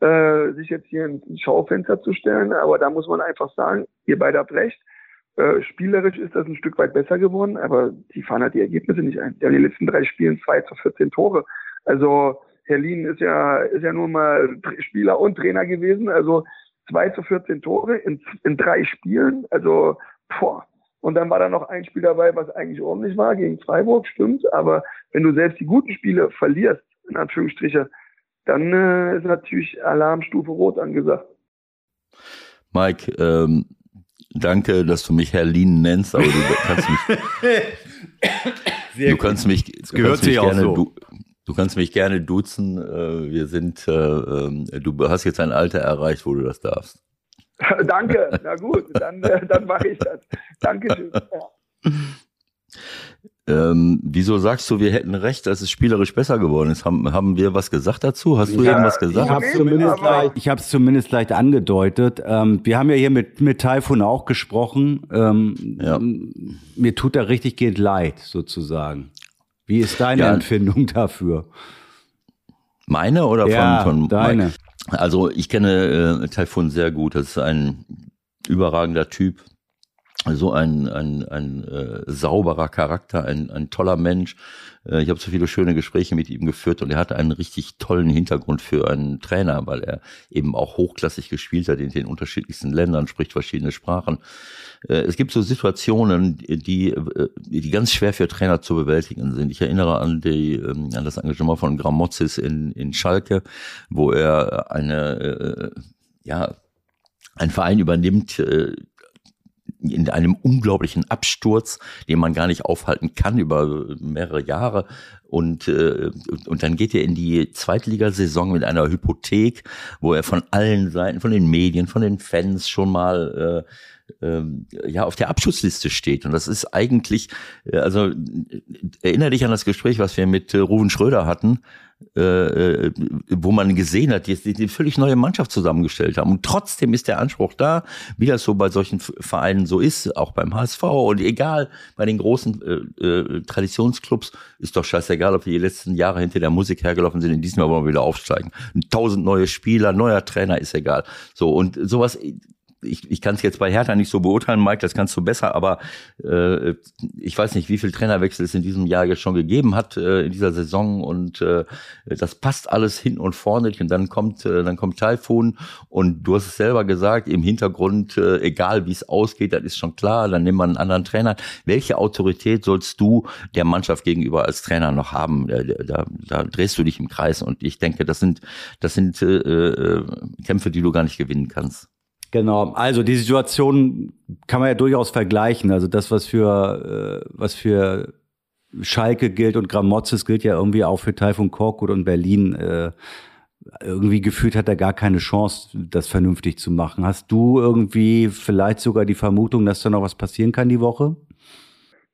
äh, sich jetzt hier ins Schaufenster zu stellen. Aber da muss man einfach sagen, ihr beide habt recht. Äh, spielerisch ist das ein Stück weit besser geworden, aber die fahren halt die Ergebnisse nicht ein. Die haben die letzten drei Spielen zwei zu 14 Tore. Also Herr Lien ist ja, ist ja nur mal Spieler und Trainer gewesen. Also zwei zu 14 Tore in, in drei Spielen. Also, boah. Und dann war da noch ein Spiel dabei, was eigentlich ordentlich war, gegen Freiburg, stimmt. Aber wenn du selbst die guten Spiele verlierst, in Anführungsstriche, dann äh, ist natürlich Alarmstufe Rot angesagt.
Mike, ähm, danke, dass du mich Herr Lien nennst, aber du kannst mich, du kannst mich, du
gehört
kannst mich
gerne, so.
du, du, kannst mich gerne duzen. Äh, wir sind, äh, ähm, du hast jetzt ein Alter erreicht, wo du das darfst.
danke, na gut, dann, äh, dann mache ich das. Dankeschön. Ja.
Ähm, wieso sagst du, wir hätten recht, dass es spielerisch besser geworden ist? Haben, haben wir was gesagt dazu? Hast du ja, irgendwas gesagt?
Ich habe es zumindest, leicht, zumindest leicht angedeutet. Ähm, wir haben ja hier mit, mit Taifun auch gesprochen. Ähm, ja. Mir tut er richtig gehend leid, sozusagen. Wie ist deine ja. Empfindung dafür?
Meine oder
ja,
von, von
deine? Mike?
Also ich kenne äh, Taifun sehr gut. Das ist ein überragender Typ so ein, ein, ein äh, sauberer Charakter, ein, ein toller Mensch. Äh, ich habe so viele schöne Gespräche mit ihm geführt und er hatte einen richtig tollen Hintergrund für einen Trainer, weil er eben auch hochklassig gespielt hat in den unterschiedlichsten Ländern, spricht verschiedene Sprachen. Äh, es gibt so Situationen, die, äh, die ganz schwer für Trainer zu bewältigen sind. Ich erinnere an, die, ähm, an das Engagement von Gramozis in, in Schalke, wo er eine, äh, ja, ein Verein übernimmt, in einem unglaublichen Absturz, den man gar nicht aufhalten kann über mehrere Jahre. Und, äh, und dann geht er in die Zweitligasaison mit einer Hypothek, wo er von allen Seiten, von den Medien, von den Fans schon mal äh, äh, ja auf der Abschussliste steht. Und das ist eigentlich, äh, also erinnere dich an das Gespräch, was wir mit äh, Ruven Schröder hatten, äh, äh, wo man gesehen hat, die, die, die völlig neue Mannschaft zusammengestellt haben. Und trotzdem ist der Anspruch da, wie das so bei solchen Vereinen so ist, auch beim HSV und egal, bei den großen äh, äh, Traditionsclubs ist doch scheißegal, ob wir die letzten Jahre hinter der Musik hergelaufen sind, in diesem Jahr wollen wir wieder aufsteigen. Tausend neue Spieler, neuer Trainer ist egal. So, und sowas ich, ich kann es jetzt bei Hertha nicht so beurteilen, Mike, das kannst du besser, aber äh, ich weiß nicht, wie viel Trainerwechsel es in diesem Jahr jetzt schon gegeben hat äh, in dieser Saison und äh, das passt alles hin und vorne und dann kommt äh, dann kommt Taifun und du hast es selber gesagt, im Hintergrund, äh, egal wie es ausgeht, das ist schon klar, dann nimmt man einen anderen Trainer. Welche Autorität sollst du der Mannschaft gegenüber als Trainer noch haben? Da, da, da drehst du dich im Kreis und ich denke, das sind das sind äh, äh, Kämpfe, die du gar nicht gewinnen kannst.
Genau, also die Situation kann man ja durchaus vergleichen. Also das, was für, äh, was für Schalke gilt und Gramozis gilt ja irgendwie auch für Taifun Korkut und Berlin. Äh, irgendwie gefühlt hat er gar keine Chance, das vernünftig zu machen. Hast du irgendwie vielleicht sogar die Vermutung, dass da noch was passieren kann die Woche?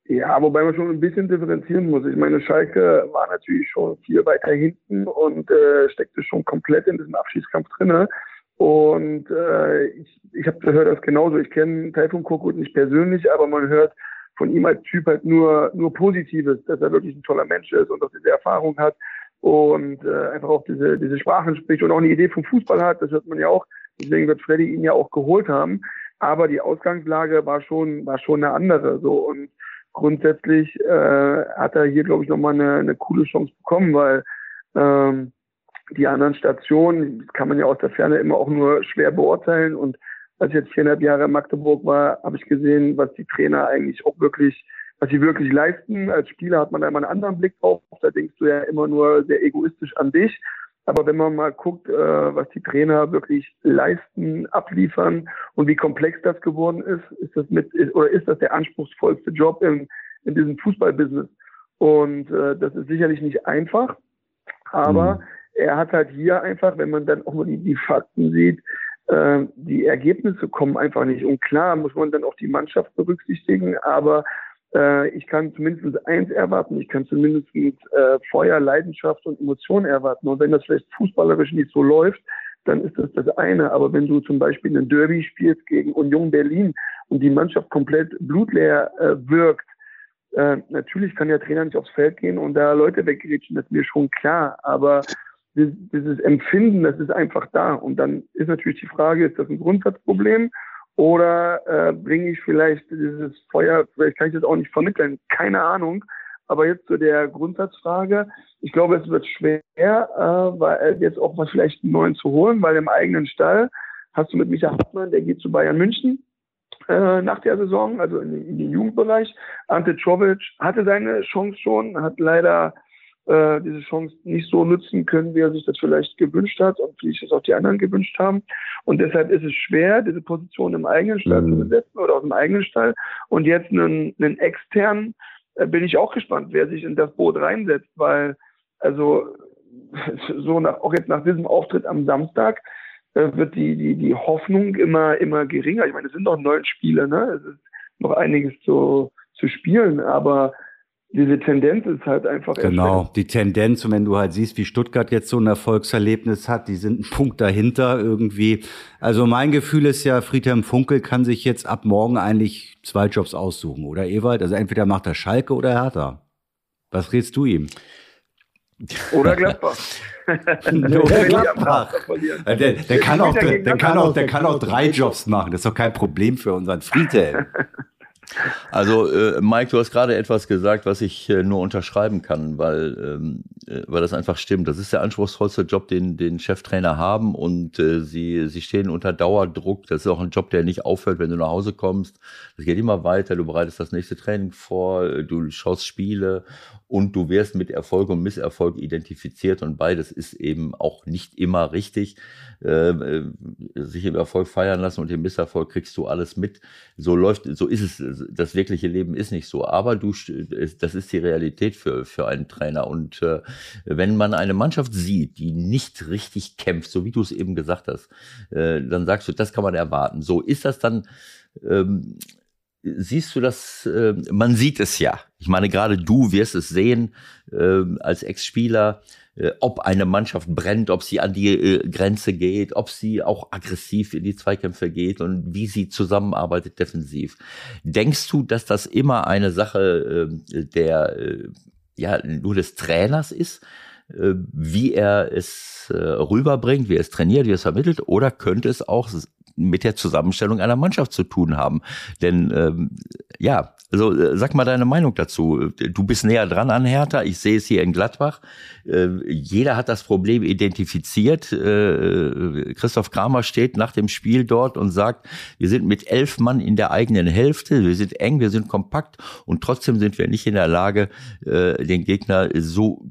Ja, wobei man schon ein bisschen differenzieren muss. Ich meine, Schalke war natürlich schon viel weiter hinten und äh, steckte schon komplett in diesem Abschießkampf drinne. Und äh, ich, ich habe gehört das genauso. Ich kenne Taifun Korkut nicht persönlich, aber man hört von ihm als Typ halt nur, nur Positives, dass er wirklich ein toller Mensch ist und dass er diese Erfahrung hat und äh, einfach auch diese, diese Sprachen spricht und auch eine Idee vom Fußball hat. Das hört man ja auch. Deswegen wird Freddy ihn ja auch geholt haben. Aber die Ausgangslage war schon, war schon eine andere. So und grundsätzlich äh, hat er hier, glaube ich, nochmal eine, eine coole Chance bekommen, weil ähm, die anderen Stationen kann man ja aus der Ferne immer auch nur schwer beurteilen. Und als ich jetzt viereinhalb Jahre in Magdeburg war, habe ich gesehen, was die Trainer eigentlich auch wirklich, was sie wirklich leisten. Als Spieler hat man da immer einen anderen Blick drauf. Da denkst du ja immer nur sehr egoistisch an dich. Aber wenn man mal guckt, äh, was die Trainer wirklich leisten, abliefern und wie komplex das geworden ist, ist das mit oder ist das der anspruchsvollste Job in, in diesem Fußballbusiness? Und äh, das ist sicherlich nicht einfach, aber mhm er hat halt hier einfach, wenn man dann auch mal die, die Fakten sieht, äh, die Ergebnisse kommen einfach nicht. Und klar muss man dann auch die Mannschaft berücksichtigen, aber äh, ich kann zumindest eins erwarten, ich kann zumindest äh, Feuer, Leidenschaft und Emotionen erwarten. Und wenn das vielleicht fußballerisch nicht so läuft, dann ist das das eine. Aber wenn du zum Beispiel ein Derby spielst gegen Union Berlin und die Mannschaft komplett blutleer äh, wirkt, äh, natürlich kann der Trainer nicht aufs Feld gehen und da Leute weggerätschen, das ist mir schon klar. Aber dieses Empfinden, das ist einfach da. Und dann ist natürlich die Frage, ist das ein Grundsatzproblem oder äh, bringe ich vielleicht dieses Feuer, vielleicht kann ich das auch nicht vermitteln, keine Ahnung. Aber jetzt zu der Grundsatzfrage. Ich glaube, es wird schwer, äh, weil jetzt auch mal vielleicht einen neuen zu holen, weil im eigenen Stall hast du mit Micha Hartmann, der geht zu Bayern München äh, nach der Saison, also in, in den Jugendbereich. Ante Czovic hatte seine Chance schon, hat leider äh, diese Chance nicht so nutzen können, wie er sich das vielleicht gewünscht hat und wie sich das auch die anderen gewünscht haben. Und deshalb ist es schwer, diese Position im eigenen Stall mhm. zu besetzen oder aus dem eigenen Stall. Und jetzt einen, einen externen äh, bin ich auch gespannt, wer sich in das Boot reinsetzt, weil also so nach, auch jetzt nach diesem Auftritt am Samstag äh, wird die, die, die Hoffnung immer, immer geringer. Ich meine, es sind noch neun Spiele, ne? Es ist noch einiges zu, zu spielen, aber diese Tendenz ist halt einfach.
Genau, die Tendenz, und wenn du halt siehst, wie Stuttgart jetzt so ein Erfolgserlebnis hat, die sind ein Punkt dahinter irgendwie. Also mein Gefühl ist ja, Friedhelm Funkel kann sich jetzt ab morgen eigentlich zwei Jobs aussuchen, oder Ewald? Also entweder macht er Schalke oder Hertha. Was rätst du ihm?
Oder Gladbach.
oder Gladbach. Der, der, kann auch, der, kann auch, der kann auch drei Jobs machen. Das ist doch kein Problem für unseren Friedhelm.
Also, äh, Mike, du hast gerade etwas gesagt, was ich äh, nur unterschreiben kann, weil, ähm, äh, weil das einfach stimmt. Das ist der anspruchsvollste Job, den, den Cheftrainer haben und äh, sie, sie stehen unter Dauerdruck. Das ist auch ein Job, der nicht aufhört, wenn du nach Hause kommst. Das geht immer weiter. Du bereitest das nächste Training vor, du schaust Spiele und du wirst mit Erfolg und Misserfolg identifiziert und beides ist eben auch nicht immer richtig. Äh, äh, sich im Erfolg feiern lassen und im Misserfolg kriegst du alles mit. So läuft, so ist es. Das wirkliche Leben ist nicht so. Aber du, das ist die Realität für, für einen Trainer. Und äh, wenn man eine Mannschaft sieht, die nicht richtig kämpft, so wie du es eben gesagt hast, äh, dann sagst du, das kann man erwarten. So ist das dann, ähm, siehst du das, äh, man sieht es ja. Ich meine, gerade du wirst es sehen äh, als Ex-Spieler, ob eine Mannschaft brennt, ob sie an die äh, Grenze geht, ob sie auch aggressiv in die Zweikämpfe geht und wie sie zusammenarbeitet defensiv. Denkst du, dass das immer eine Sache äh, der, äh, ja, nur des Trainers ist? Äh, wie er es äh, rüberbringt, wie er es trainiert, wie er es vermittelt, oder könnte es auch mit der Zusammenstellung einer Mannschaft zu tun haben. Denn ähm, ja, also äh, sag mal deine Meinung dazu. Du bist näher dran an Hertha. Ich sehe es hier in Gladbach. Äh, jeder hat das Problem identifiziert. Äh, Christoph Kramer steht nach dem Spiel dort und sagt, wir sind mit elf Mann in der eigenen Hälfte. Wir sind eng, wir sind kompakt und trotzdem sind wir nicht in der Lage, äh, den Gegner so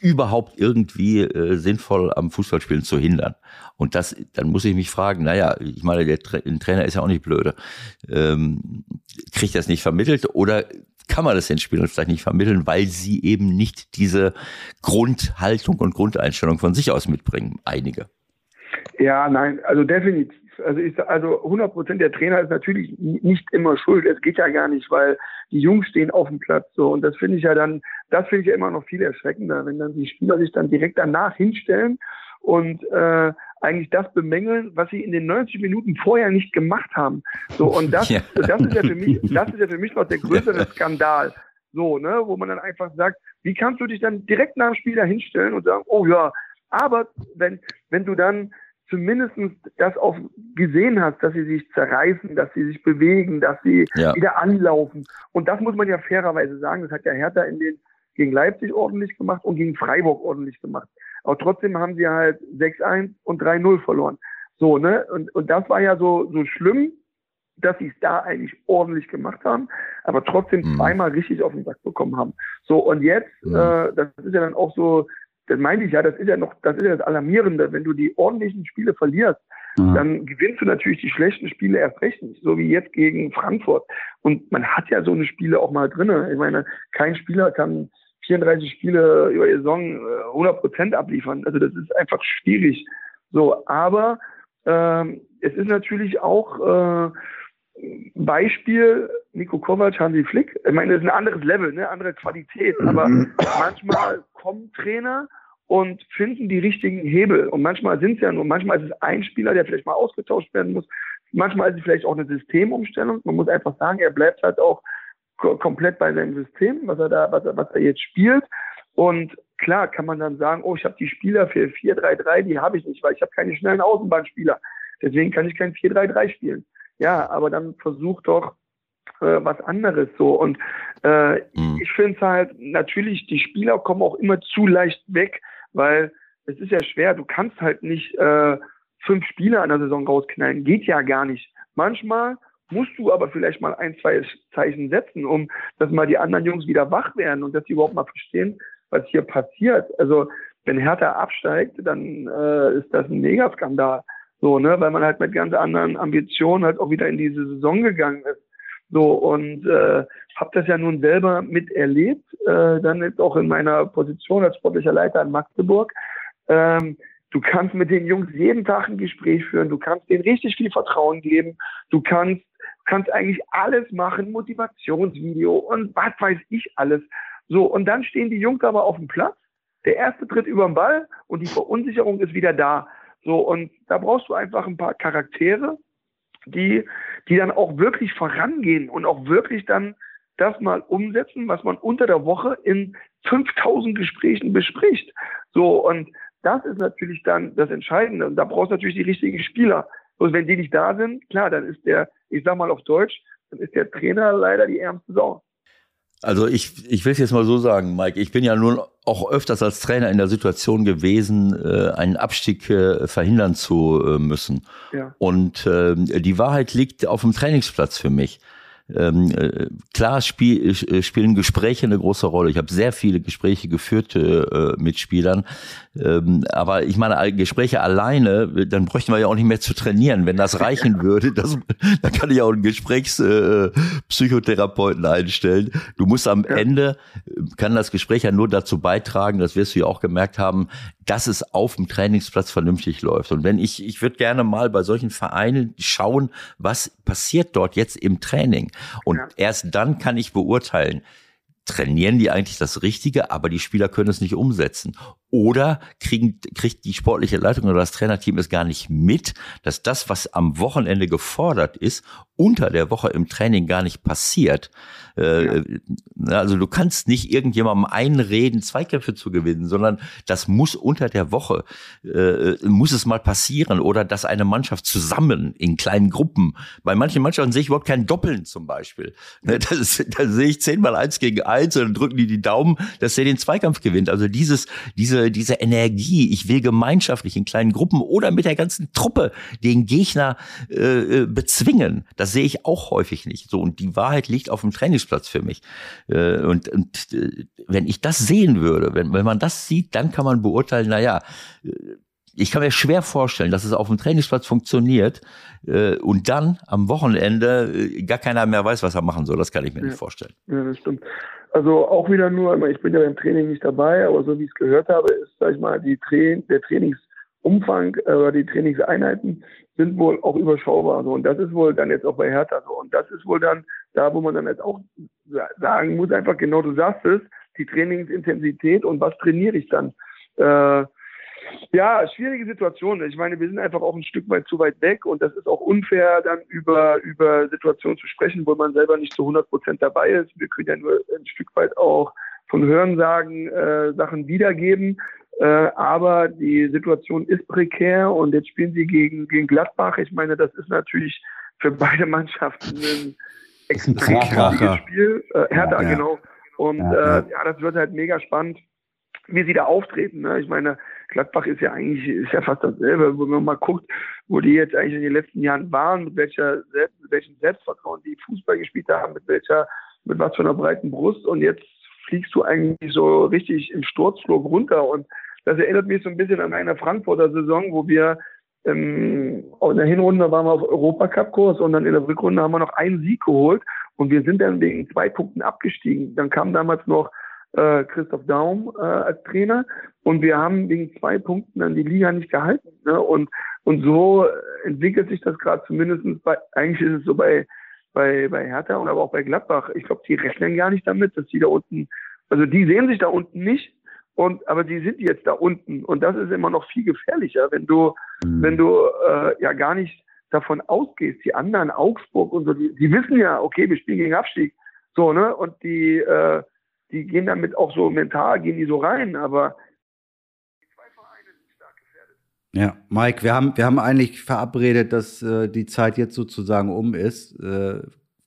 überhaupt irgendwie äh, sinnvoll am Fußballspielen zu hindern. Und das, dann muss ich mich fragen, naja, ich meine, der Tra Trainer ist ja auch nicht blöde. Ähm, kriegt das nicht vermittelt oder kann man das den Spielern vielleicht nicht vermitteln, weil sie eben nicht diese Grundhaltung und Grundeinstellung von sich aus mitbringen, einige.
Ja, nein, also definitiv. Also, ich, also 100 Prozent der Trainer ist natürlich nicht immer schuld. Es geht ja gar nicht, weil die Jungs stehen auf dem Platz so und das finde ich ja dann, das finde ich ja immer noch viel erschreckender, wenn dann die Spieler sich dann direkt danach hinstellen und äh, eigentlich das bemängeln, was sie in den 90 Minuten vorher nicht gemacht haben. So und das, ja. das ist ja für mich, das ist ja für mich noch der größere Skandal. So, ne, wo man dann einfach sagt, wie kannst du dich dann direkt nach dem Spiel da hinstellen und sagen, oh ja, aber wenn, wenn du dann zumindest das auch gesehen hast, dass sie sich zerreißen, dass sie sich bewegen, dass sie ja. wieder anlaufen. Und das muss man ja fairerweise sagen, das hat ja Hertha in den gegen Leipzig ordentlich gemacht und gegen Freiburg ordentlich gemacht. Aber trotzdem haben sie halt 6-1 und 3-0 verloren. So, ne? Und, und das war ja so, so schlimm, dass sie es da eigentlich ordentlich gemacht haben, aber trotzdem mhm. zweimal richtig auf den Sack bekommen haben. So, und jetzt, mhm. äh, das ist ja dann auch so, das meinte ich ja, das ist ja noch, das ist ja das Alarmierende, wenn du die ordentlichen Spiele verlierst, mhm. dann gewinnst du natürlich die schlechten Spiele erst recht nicht, so wie jetzt gegen Frankfurt. Und man hat ja so eine Spiele auch mal drinne. Ich meine, kein Spieler kann 34 Spiele über die Saison 100 äh, Prozent abliefern. Also das ist einfach schwierig. So, aber ähm, es ist natürlich auch äh, Beispiel Nico Kovac, Hansi Flick. Ich meine, das ist ein anderes Level, ne, andere Qualität. Aber mhm. manchmal kommen Trainer und finden die richtigen Hebel. Und manchmal sind es ja nur, manchmal ist es ein Spieler, der vielleicht mal ausgetauscht werden muss. Manchmal ist es vielleicht auch eine Systemumstellung. Man muss einfach sagen, er bleibt halt auch komplett bei seinem System, was er da, was er, was er jetzt spielt. Und klar kann man dann sagen, oh, ich habe die Spieler für 4-3-3, die habe ich nicht, weil ich habe keine schnellen Außenbahnspieler. Deswegen kann ich kein 4-3-3 spielen. Ja, aber dann versuch doch äh, was anderes so. Und äh, mhm. ich finde es halt, natürlich, die Spieler kommen auch immer zu leicht weg, weil es ist ja schwer, du kannst halt nicht äh, fünf Spieler an der Saison rausknallen. Geht ja gar nicht. Manchmal musst du aber vielleicht mal ein, zwei Zeichen setzen, um dass mal die anderen Jungs wieder wach werden und dass sie überhaupt mal verstehen, was hier passiert. Also wenn Hertha absteigt, dann äh, ist das ein Megaskandal. So, ne, weil man halt mit ganz anderen Ambitionen halt auch wieder in diese Saison gegangen ist. So, und äh, habe das ja nun selber miterlebt, äh, dann jetzt auch in meiner Position als sportlicher Leiter in Magdeburg. Ähm, du kannst mit den Jungs jeden Tag ein Gespräch führen, du kannst denen richtig viel Vertrauen geben, du kannst kannst eigentlich alles machen, Motivationsvideo und was weiß ich alles. So, und dann stehen die Jungs aber auf dem Platz, der erste tritt über den Ball und die Verunsicherung ist wieder da. So, und da brauchst du einfach ein paar Charaktere, die, die dann auch wirklich vorangehen und auch wirklich dann das mal umsetzen, was man unter der Woche in 5000 Gesprächen bespricht. So, und das ist natürlich dann das Entscheidende. Und da brauchst du natürlich die richtigen Spieler. Und wenn die nicht da sind, klar, dann ist der, ich sag mal auf Deutsch, dann ist der Trainer leider die ärmste Sau.
Also ich, ich will es jetzt mal so sagen, Mike, ich bin ja nun auch öfters als Trainer in der Situation gewesen, äh, einen Abstieg äh, verhindern zu äh, müssen. Ja. Und äh, die Wahrheit liegt auf dem Trainingsplatz für mich. Ähm, äh, klar spiel, äh, spielen Gespräche eine große Rolle. Ich habe sehr viele Gespräche geführt äh, mit Spielern. Ähm, aber ich meine, Gespräche alleine, dann bräuchten wir ja auch nicht mehr zu trainieren. Wenn das reichen würde, das, dann kann ich auch einen Gesprächspsychotherapeuten äh, einstellen. Du musst am ja. Ende, kann das Gespräch ja nur dazu beitragen, das wirst du ja auch gemerkt haben, dass es auf dem Trainingsplatz vernünftig läuft. Und wenn ich, ich würde gerne mal bei solchen Vereinen schauen, was passiert dort jetzt im Training. Und ja. erst dann kann ich beurteilen, trainieren die eigentlich das Richtige, aber die Spieler können es nicht umsetzen. Oder kriegen, kriegt die sportliche Leitung oder das Trainerteam es gar nicht mit, dass das, was am Wochenende gefordert ist, unter der Woche im Training gar nicht passiert. Äh, ja. Also du kannst nicht irgendjemandem einreden, Zweikämpfe zu gewinnen, sondern das muss unter der Woche, äh, muss es mal passieren oder dass eine Mannschaft zusammen in kleinen Gruppen, bei manchen Mannschaften sehe ich überhaupt kein Doppeln zum Beispiel. Ne, da sehe ich zehnmal eins gegen eins und dann drücken die die Daumen, dass der den Zweikampf gewinnt. Also dieses, diese diese, diese Energie, ich will gemeinschaftlich in kleinen Gruppen oder mit der ganzen Truppe den Gegner äh, äh, bezwingen, das sehe ich auch häufig nicht. So, und die Wahrheit liegt auf dem Trainingsplatz für mich. Äh, und und äh, wenn ich das sehen würde, wenn, wenn man das sieht, dann kann man beurteilen, naja, äh, ich kann mir schwer vorstellen, dass es auf dem Trainingsplatz funktioniert äh, und dann am Wochenende äh, gar keiner mehr weiß, was er machen soll. Das kann ich mir ja. nicht vorstellen.
Ja, das stimmt. Also auch wieder nur, ich bin ja beim Training nicht dabei, aber so wie ich es gehört habe, ist, sag ich mal, die Tra der Trainingsumfang äh, oder die Trainingseinheiten sind wohl auch überschaubar. So. Und das ist wohl dann jetzt auch bei Hertha so. Und das ist wohl dann da, wo man dann jetzt auch sagen muss, einfach genau, du sagst es, die Trainingsintensität und was trainiere ich dann. Äh, ja, schwierige Situation. Ich meine, wir sind einfach auch ein Stück weit zu weit weg und das ist auch unfair, dann über, über Situationen zu sprechen, wo man selber nicht zu 100 Prozent dabei ist. Wir können ja nur ein Stück weit auch von Hörensagen äh, Sachen wiedergeben. Äh, aber die Situation ist prekär und jetzt spielen sie gegen, gegen Gladbach. Ich meine, das ist natürlich für beide Mannschaften ein extrem krasses Spiel. Äh, Hertha, ja, ja. genau. Und ja, äh, ja, das wird halt mega spannend, wie sie da auftreten. Ne? Ich meine, Gladbach ist ja eigentlich, ist ja fast dasselbe, wenn man mal guckt, wo die jetzt eigentlich in den letzten Jahren waren, mit welcher Selbst, mit welchem Selbstvertrauen die Fußball gespielt haben, mit welcher, mit was für einer breiten Brust. Und jetzt fliegst du eigentlich so richtig im Sturzflug runter. Und das erinnert mich so ein bisschen an eine Frankfurter Saison, wo wir ähm, in der Hinrunde waren wir auf Europacup-Kurs und dann in der Rückrunde haben wir noch einen Sieg geholt. Und wir sind dann wegen zwei Punkten abgestiegen. Dann kam damals noch äh, Christoph Daum äh, als Trainer und wir haben wegen zwei Punkten dann die Liga nicht gehalten. Ne? Und, und so entwickelt sich das gerade zumindest bei, eigentlich ist es so bei, bei, bei Hertha und aber auch bei Gladbach. Ich glaube, die rechnen gar nicht damit, dass die da unten, also die sehen sich da unten nicht, und aber die sind jetzt da unten und das ist immer noch viel gefährlicher, wenn du, mhm. wenn du äh, ja gar nicht davon ausgehst, die anderen Augsburg und so, die, die wissen ja, okay, wir spielen gegen Abstieg, so ne, und die äh, die gehen damit auch so mental, gehen die so rein, aber die zwei Vereine sind stark gefährdet.
Ja, Mike, wir haben, wir haben eigentlich verabredet, dass äh, die Zeit jetzt sozusagen um ist. Äh,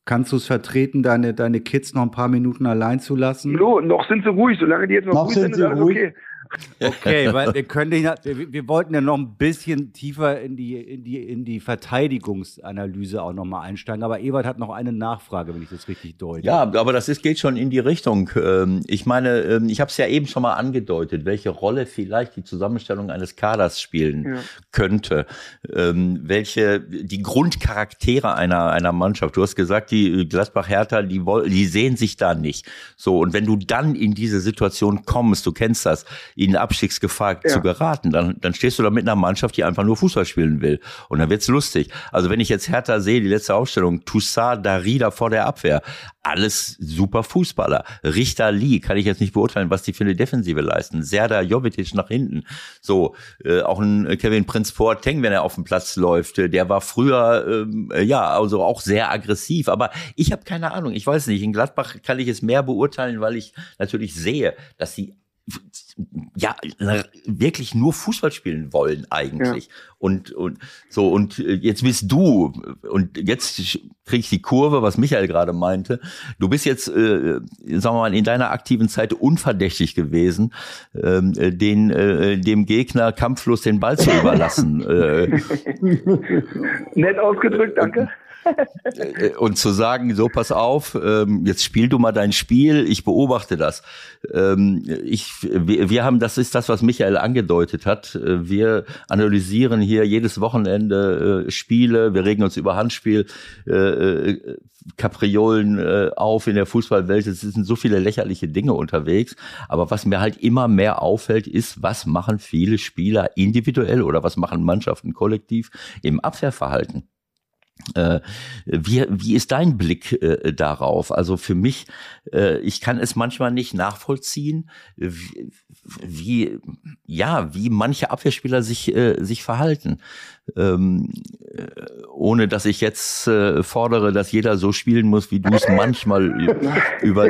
kannst du es vertreten, deine, deine Kids noch ein paar Minuten allein zu lassen?
No, noch sind sie ruhig, solange die jetzt noch, noch ruhig sind, sind ist ruhig. okay.
Okay, weil wir können nicht, wir, wir, wollten ja noch ein bisschen tiefer in die, in die, in die Verteidigungsanalyse auch nochmal einsteigen. Aber Ewald hat noch eine Nachfrage, wenn ich das richtig deute.
Ja, aber das ist, geht schon in die Richtung. Ähm, ich meine, ähm, ich habe es ja eben schon mal angedeutet, welche Rolle vielleicht die Zusammenstellung eines Kaders spielen ja. könnte. Ähm, welche, die Grundcharaktere einer, einer Mannschaft. Du hast gesagt, die Gladbach-Hertha, die, die sehen sich da nicht. So, und wenn du dann in diese Situation kommst, du kennst das, in Abstiegsgefahr ja. zu geraten. Dann, dann stehst du da mit einer Mannschaft, die einfach nur Fußball spielen will. Und dann wird's lustig. Also wenn ich jetzt Hertha sehe, die letzte Aufstellung, Toussaint, Darida vor der Abwehr, alles super Fußballer. Richter Lee kann ich jetzt nicht beurteilen, was die für eine Defensive leisten. Serda Jovetic nach hinten. So, äh, auch ein Kevin Prinz Boateng, wenn er auf dem Platz läuft, äh, der war früher, ähm, ja, also auch sehr aggressiv. Aber ich habe keine Ahnung, ich weiß nicht. In Gladbach kann ich es mehr beurteilen, weil ich natürlich sehe, dass sie ja wirklich nur Fußball spielen wollen eigentlich. Ja. Und, und so, und äh, jetzt bist du, und jetzt kriege ich die Kurve, was Michael gerade meinte. Du bist jetzt, äh, sagen wir mal, in deiner aktiven Zeit unverdächtig gewesen, ähm, äh, den, äh, dem Gegner kampflos den Ball zu überlassen. äh,
Nett ausgedrückt, danke.
Äh, und zu sagen, so pass auf, ähm, jetzt spiel du mal dein Spiel, ich beobachte das. Ähm, ich, wir, haben, das ist das, was Michael angedeutet hat. Äh, wir analysieren hier jedes Wochenende äh, Spiele, wir regen uns über Handspiel, Kapriolen auf in der Fußballwelt. Es sind so viele lächerliche Dinge unterwegs. Aber was mir halt immer mehr auffällt, ist, was machen viele Spieler individuell oder was machen Mannschaften kollektiv im Abwehrverhalten. Äh, wie, wie ist dein Blick äh, darauf? Also für mich, äh, ich kann es manchmal nicht nachvollziehen, wie, wie ja, wie manche Abwehrspieler sich, äh, sich verhalten. Ähm, äh, ohne dass ich jetzt äh, fordere, dass jeder so spielen muss, wie du es manchmal über,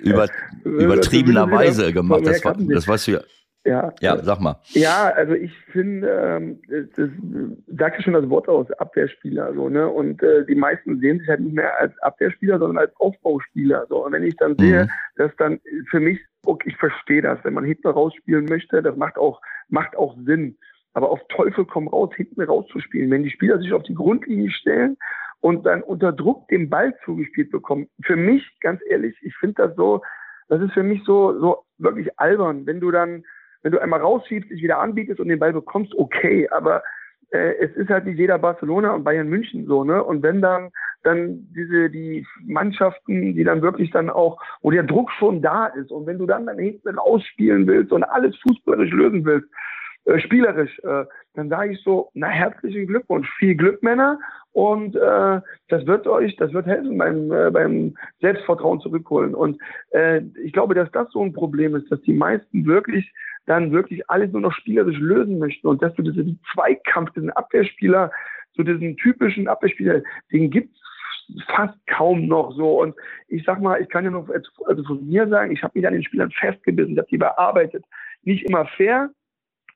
über, übertriebenerweise gemacht hast. Das, das weißt du ja. Ja, ja, sag mal.
Ja, also ich finde, ähm, das sagt ja schon das Wort aus, Abwehrspieler, so, ne? Und äh, die meisten sehen sich halt nicht mehr als Abwehrspieler, sondern als Aufbauspieler. So. Und wenn ich dann sehe, mhm. dass dann für mich, okay, ich verstehe das, wenn man hinten rausspielen möchte, das macht auch, macht auch Sinn. Aber auf Teufel komm raus, hinten rauszuspielen. Wenn die Spieler sich auf die Grundlinie stellen und dann unter Druck den Ball zugespielt bekommen, für mich, ganz ehrlich, ich finde das so, das ist für mich so, so wirklich albern, wenn du dann wenn du einmal rausschiebst, dich wieder anbietest und den Ball bekommst, okay, aber äh, es ist halt nicht jeder Barcelona und Bayern München so, ne? Und wenn dann dann diese die Mannschaften, die dann wirklich dann auch, wo der Druck schon da ist und wenn du dann dann hinten rausspielen willst und alles fußballerisch lösen willst, äh, spielerisch, äh, dann sage ich so, na herzlichen Glückwunsch, viel Glück Männer und äh, das wird euch, das wird helfen beim, äh, beim Selbstvertrauen zurückholen und äh, ich glaube, dass das so ein Problem ist, dass die meisten wirklich dann wirklich alles nur noch spielerisch lösen möchten und dass du diesen Zweikampf, diesen Abwehrspieler, so diesen typischen Abwehrspieler, den gibt's fast kaum noch so. Und ich sag mal, ich kann ja noch also von mir sagen, ich habe mich an den Spielern festgebissen, ich habe die bearbeitet. Nicht immer fair,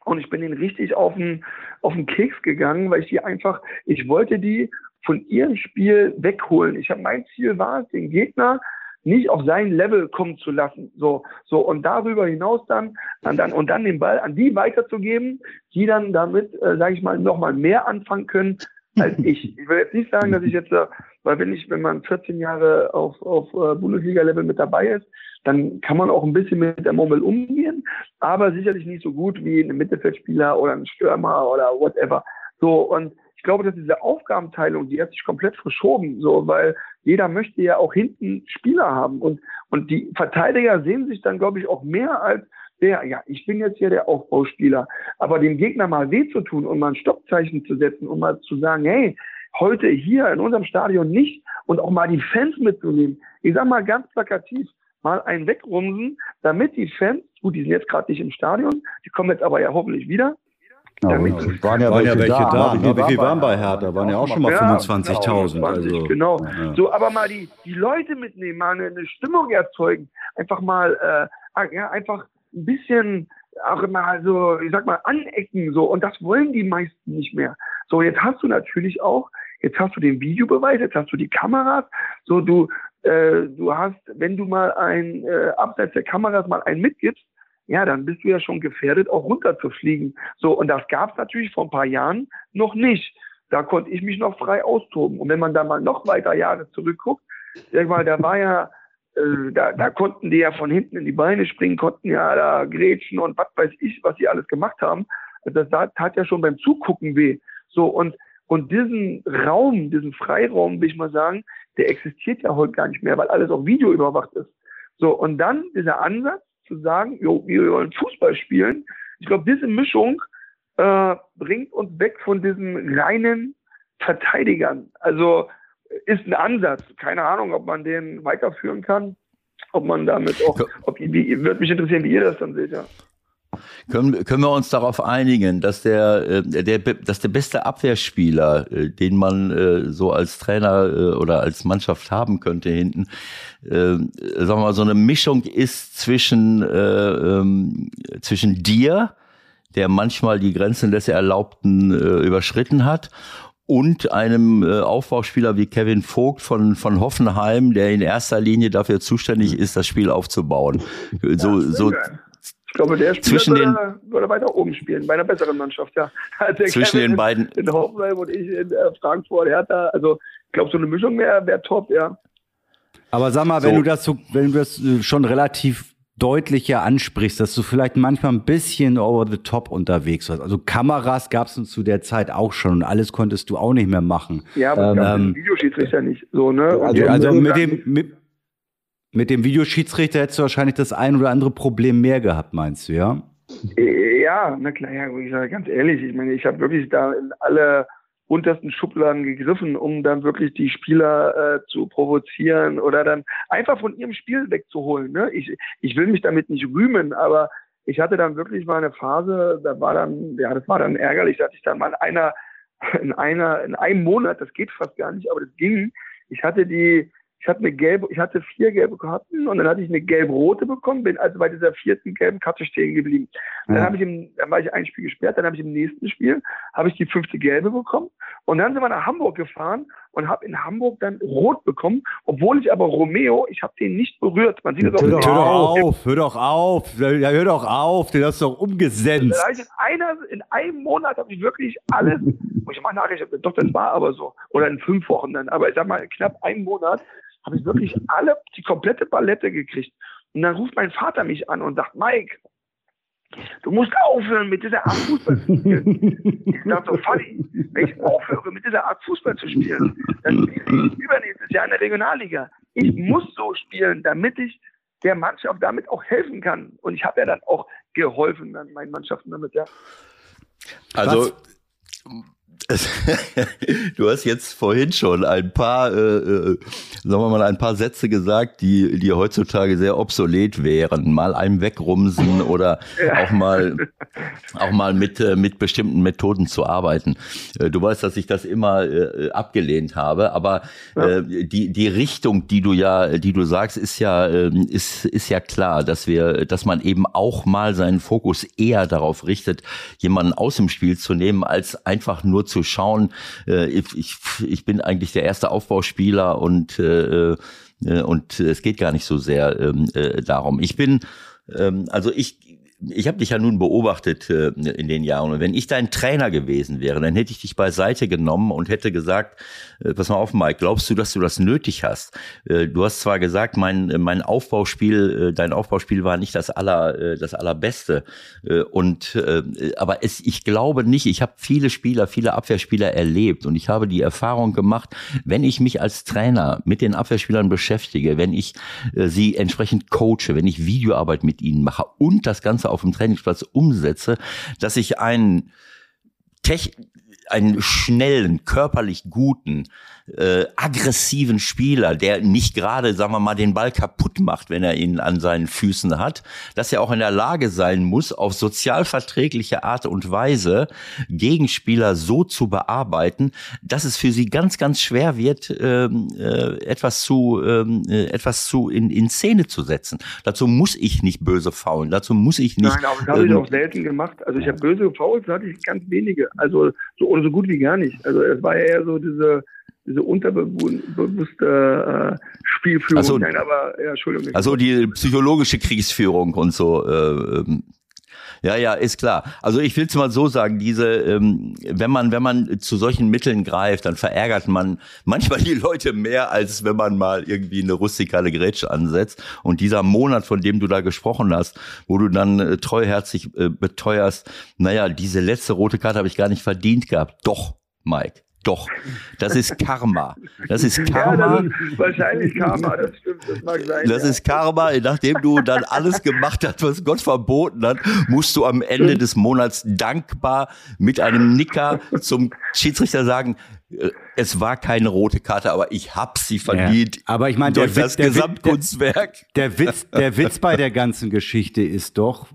und ich bin denen richtig auf den, auf den Keks gegangen, weil ich die einfach, ich wollte die von ihrem Spiel wegholen. Ich habe mein Ziel war es, den Gegner nicht auf sein Level kommen zu lassen. So, so und darüber hinaus dann, und dann und dann den Ball an die weiterzugeben, die dann damit, äh, sage ich mal, nochmal mehr anfangen können als ich. Ich will jetzt nicht sagen, dass ich jetzt, äh, weil wenn ich, wenn man 14 Jahre auf, auf äh, Bundesliga-Level mit dabei ist, dann kann man auch ein bisschen mit der Murmel umgehen, aber sicherlich nicht so gut wie ein Mittelfeldspieler oder ein Stürmer oder whatever. So und ich glaube, dass diese Aufgabenteilung, die hat sich komplett verschoben, so, weil jeder möchte ja auch hinten Spieler haben und, und die Verteidiger sehen sich dann, glaube ich, auch mehr als der, ja, ich bin jetzt hier der Aufbauspieler, aber dem Gegner mal weh zu tun und mal ein Stoppzeichen zu setzen und mal zu sagen, hey, heute hier in unserem Stadion nicht und auch mal die Fans mitzunehmen. Ich sag mal ganz plakativ, mal einen wegrumsen, damit die Fans, gut, die sind jetzt gerade nicht im Stadion, die kommen jetzt aber ja hoffentlich wieder,
ja, genau. waren ja waren welche, ja welche da. da. Wie viel waren bei Hertha? Waren ja auch schon mal ja, 25.000.
Genau, also, genau. Ja. So, aber mal die, die Leute mitnehmen, mal eine, eine Stimmung erzeugen, einfach mal, äh, ja, einfach ein bisschen auch immer so, ich sag mal, anecken so. Und das wollen die meisten nicht mehr. So, jetzt hast du natürlich auch, jetzt hast du den Videobeweis, jetzt hast du die Kameras. So, du, äh, du hast, wenn du mal ein äh, abseits der Kameras mal einen mitgibst, ja, dann bist du ja schon gefährdet, auch runterzufliegen. So, und das gab es natürlich vor ein paar Jahren noch nicht. Da konnte ich mich noch frei austoben. Und wenn man da mal noch weiter Jahre zurückguckt, sag mal, da war ja, äh, da, da konnten die ja von hinten in die Beine springen, konnten ja da grätschen und was weiß ich, was sie alles gemacht haben. Das tat ja schon beim Zugucken weh. So, und, und diesen Raum, diesen Freiraum, will ich mal sagen, der existiert ja heute gar nicht mehr, weil alles auf Video überwacht ist. So, und dann dieser Ansatz, zu sagen, jo, wir wollen Fußball spielen. Ich glaube, diese Mischung äh, bringt uns weg von diesen reinen Verteidigern. Also ist ein Ansatz. Keine Ahnung, ob man den weiterführen kann, ob man damit auch, ob, wie, würde mich interessieren, wie ihr das dann seht, ja.
Können, können wir uns darauf einigen, dass der, äh, der, dass der beste Abwehrspieler, äh, den man äh, so als Trainer oder als Mannschaft haben könnte hinten, sagen wir mal, so eine Mischung ist zwischen, äh, ähm, zwischen dir, der manchmal die Grenzen des Erlaubten überschritten hat, und einem äh, Aufbauspieler wie Kevin Vogt von, von Hoffenheim, der in erster Linie dafür zuständig ist, das Spiel aufzubauen. So, so,
ich glaube, der Spieler zwischen würde, den, würde weiter oben spielen, bei einer besseren Mannschaft, ja.
zwischen Kevin den beiden.
In, Hoffenheim und ich in äh, Frankfurt, Hertha. Also, ich glaube, so eine Mischung wäre wär top, ja.
Aber sag mal, so. wenn du das so, wenn du das äh, schon relativ deutlicher ansprichst, dass du vielleicht manchmal ein bisschen over the top unterwegs warst. Also Kameras gab es zu der Zeit auch schon und alles konntest du auch nicht mehr machen.
Ja, aber ähm, Videoschiedsrichter nicht so, ne?
Also, also mit dem mit, mit dem Videoschiedsrichter hättest du wahrscheinlich das ein oder andere Problem mehr gehabt, meinst du, ja?
Ja, na klar, ja, ich sage ganz ehrlich, ich meine, ich habe wirklich da in alle untersten Schubladen gegriffen, um dann wirklich die Spieler äh, zu provozieren oder dann einfach von ihrem Spiel wegzuholen. Ne? Ich, ich will mich damit nicht rühmen, aber ich hatte dann wirklich mal eine Phase, da war dann, ja, das war dann ärgerlich, dass ich dann mal in einer, in einer, in einem Monat, das geht fast gar nicht, aber das ging. Ich hatte die, ich hatte eine gelbe, ich hatte vier gelbe Karten und dann hatte ich eine gelb-rote bekommen, bin also bei dieser vierten gelben Karte stehen geblieben. Dann habe ich im, dann war ich ein Spiel gesperrt, dann habe ich im nächsten Spiel habe ich die fünfte gelbe bekommen und dann sind wir nach Hamburg gefahren und habe in Hamburg dann rot bekommen, obwohl ich aber Romeo, ich habe den nicht berührt. Man sieht das
auch hör, hör doch auf, hör doch auf, ja, hör doch auf, den hast du doch umgesetzt.
in, einer, in einem Monat habe ich wirklich alles, ich mal nachrechnen, doch das war aber so, oder in fünf Wochen dann, aber ich sag mal knapp einen Monat habe ich wirklich alle, die komplette Palette gekriegt. Und dann ruft mein Vater mich an und sagt, Mike, du musst aufhören, mit dieser Art Fußball zu spielen. ich dachte so, Fanny, wenn ich aufhöre, mit dieser Art Fußball zu spielen, dann spiele ich übernächstes Jahr in der Regionalliga. Ich muss so spielen, damit ich der Mannschaft damit auch helfen kann. Und ich habe ja dann auch geholfen an meinen Mannschaften damit, ja.
Also, Was? du hast jetzt vorhin schon ein paar, äh, äh, sagen wir mal, ein paar Sätze gesagt, die, die heutzutage sehr obsolet wären. Mal einem wegrumsen oder ja. auch mal, auch mal mit, äh, mit bestimmten Methoden zu arbeiten. Äh, du weißt, dass ich das immer äh, abgelehnt habe, aber ja. äh, die, die Richtung, die du ja, die du sagst, ist ja, äh, ist, ist ja klar, dass wir, dass man eben auch mal seinen Fokus eher darauf richtet, jemanden aus dem Spiel zu nehmen, als einfach nur zu schauen, äh, ich, ich bin eigentlich der erste Aufbauspieler und, äh, äh, und es geht gar nicht so sehr ähm, äh, darum. Ich bin, ähm, also ich, ich habe dich ja nun beobachtet äh, in den Jahren. Und wenn ich dein Trainer gewesen wäre, dann hätte ich dich beiseite genommen und hätte gesagt, äh, pass mal auf, Mike, glaubst du, dass du das nötig hast? Äh, du hast zwar gesagt, mein mein Aufbauspiel, äh, dein Aufbauspiel war nicht das aller äh, das allerbeste. Äh, und äh, aber es ich glaube nicht, ich habe viele Spieler, viele Abwehrspieler erlebt. Und ich habe die Erfahrung gemacht, wenn ich mich als Trainer mit den Abwehrspielern beschäftige, wenn ich äh, sie entsprechend coache, wenn ich Videoarbeit mit ihnen mache und das ganze auf dem Trainingsplatz umsetze, dass ich einen Tech einen schnellen, körperlich guten, äh, aggressiven Spieler, der nicht gerade, sagen wir mal, den Ball kaputt macht, wenn er ihn an seinen Füßen hat, dass er auch in der Lage sein muss, auf sozialverträgliche Art und Weise Gegenspieler so zu bearbeiten, dass es für sie ganz, ganz schwer wird, ähm, äh, etwas zu, ähm, äh, etwas zu in, in Szene zu setzen. Dazu muss ich nicht böse faulen, dazu muss ich nicht.
Nein, aber das habe ich ähm, auch selten gemacht. Also ich habe böse Fouls, hatte ich ganz wenige. Also so oder so gut wie gar nicht. Also es war ja eher so diese diese unterbewusste äh, Spielführung.
Also, Nein, aber ja, Entschuldigung. Also die psychologische Kriegsführung und so. Äh, ähm, ja, ja, ist klar. Also ich will es mal so sagen, diese, ähm, wenn man, wenn man zu solchen Mitteln greift, dann verärgert man manchmal die Leute mehr, als wenn man mal irgendwie eine rustikale Grätsche ansetzt. Und dieser Monat, von dem du da gesprochen hast, wo du dann äh, treuherzig äh, beteuerst, naja, diese letzte rote Karte habe ich gar nicht verdient gehabt. Doch, Mike. Doch, das ist Karma. Das ist Karma. Ja, das
ist wahrscheinlich Karma, das stimmt, das mag sein.
Das ja. ist Karma, nachdem du dann alles gemacht hast, was Gott verboten hat, musst du am Ende des Monats dankbar mit einem Nicker zum Schiedsrichter sagen, äh, es war keine rote Karte, aber ich hab sie verdient. Ja,
aber ich meine, der,
das Gesamtkunstwerk.
Der, der, Witz, der Witz bei der ganzen Geschichte ist doch,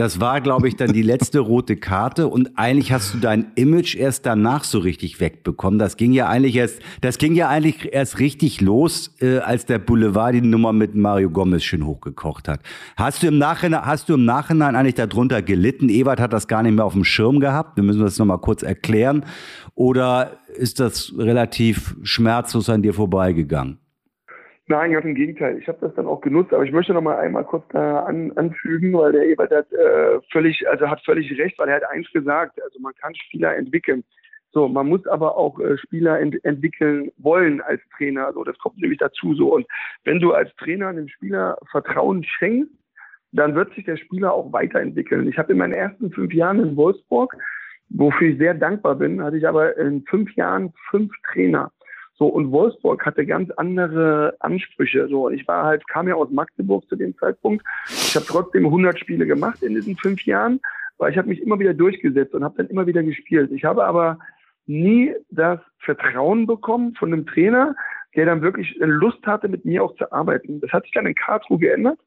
Das war, glaube ich, dann die letzte rote Karte und eigentlich hast du dein Image erst danach so richtig wegbekommen. Das ging ja eigentlich erst, das ging ja eigentlich erst richtig los, äh, als der Boulevard die Nummer mit Mario Gomez schön hochgekocht hat. Hast du im Nachhinein, hast du im Nachhinein eigentlich darunter gelitten? Ewald hat das gar nicht mehr auf dem Schirm gehabt. Wir müssen das nochmal kurz erklären. Oder ist das relativ schmerzlos an dir vorbeigegangen?
Nein, ganz im Gegenteil. Ich habe das dann auch genutzt, aber ich möchte noch mal einmal kurz da an, anfügen, weil der Ebert hat äh, völlig, also hat völlig recht, weil er hat eins gesagt, also man kann Spieler entwickeln. So, man muss aber auch äh, Spieler ent entwickeln wollen als Trainer. So, das kommt nämlich dazu so. Und wenn du als Trainer einem Spieler Vertrauen schenkst, dann wird sich der Spieler auch weiterentwickeln. Ich habe in meinen ersten fünf Jahren in Wolfsburg, wofür ich sehr dankbar bin, hatte ich aber in fünf Jahren fünf Trainer. So, und Wolfsburg hatte ganz andere Ansprüche. So, ich war halt, kam ja aus Magdeburg zu dem Zeitpunkt. Ich habe trotzdem 100 Spiele gemacht in diesen fünf Jahren, weil ich habe mich immer wieder durchgesetzt und habe dann immer wieder gespielt. Ich habe aber nie das Vertrauen bekommen von einem Trainer, der dann wirklich Lust hatte, mit mir auch zu arbeiten. Das hat sich dann in Karlsruhe geändert.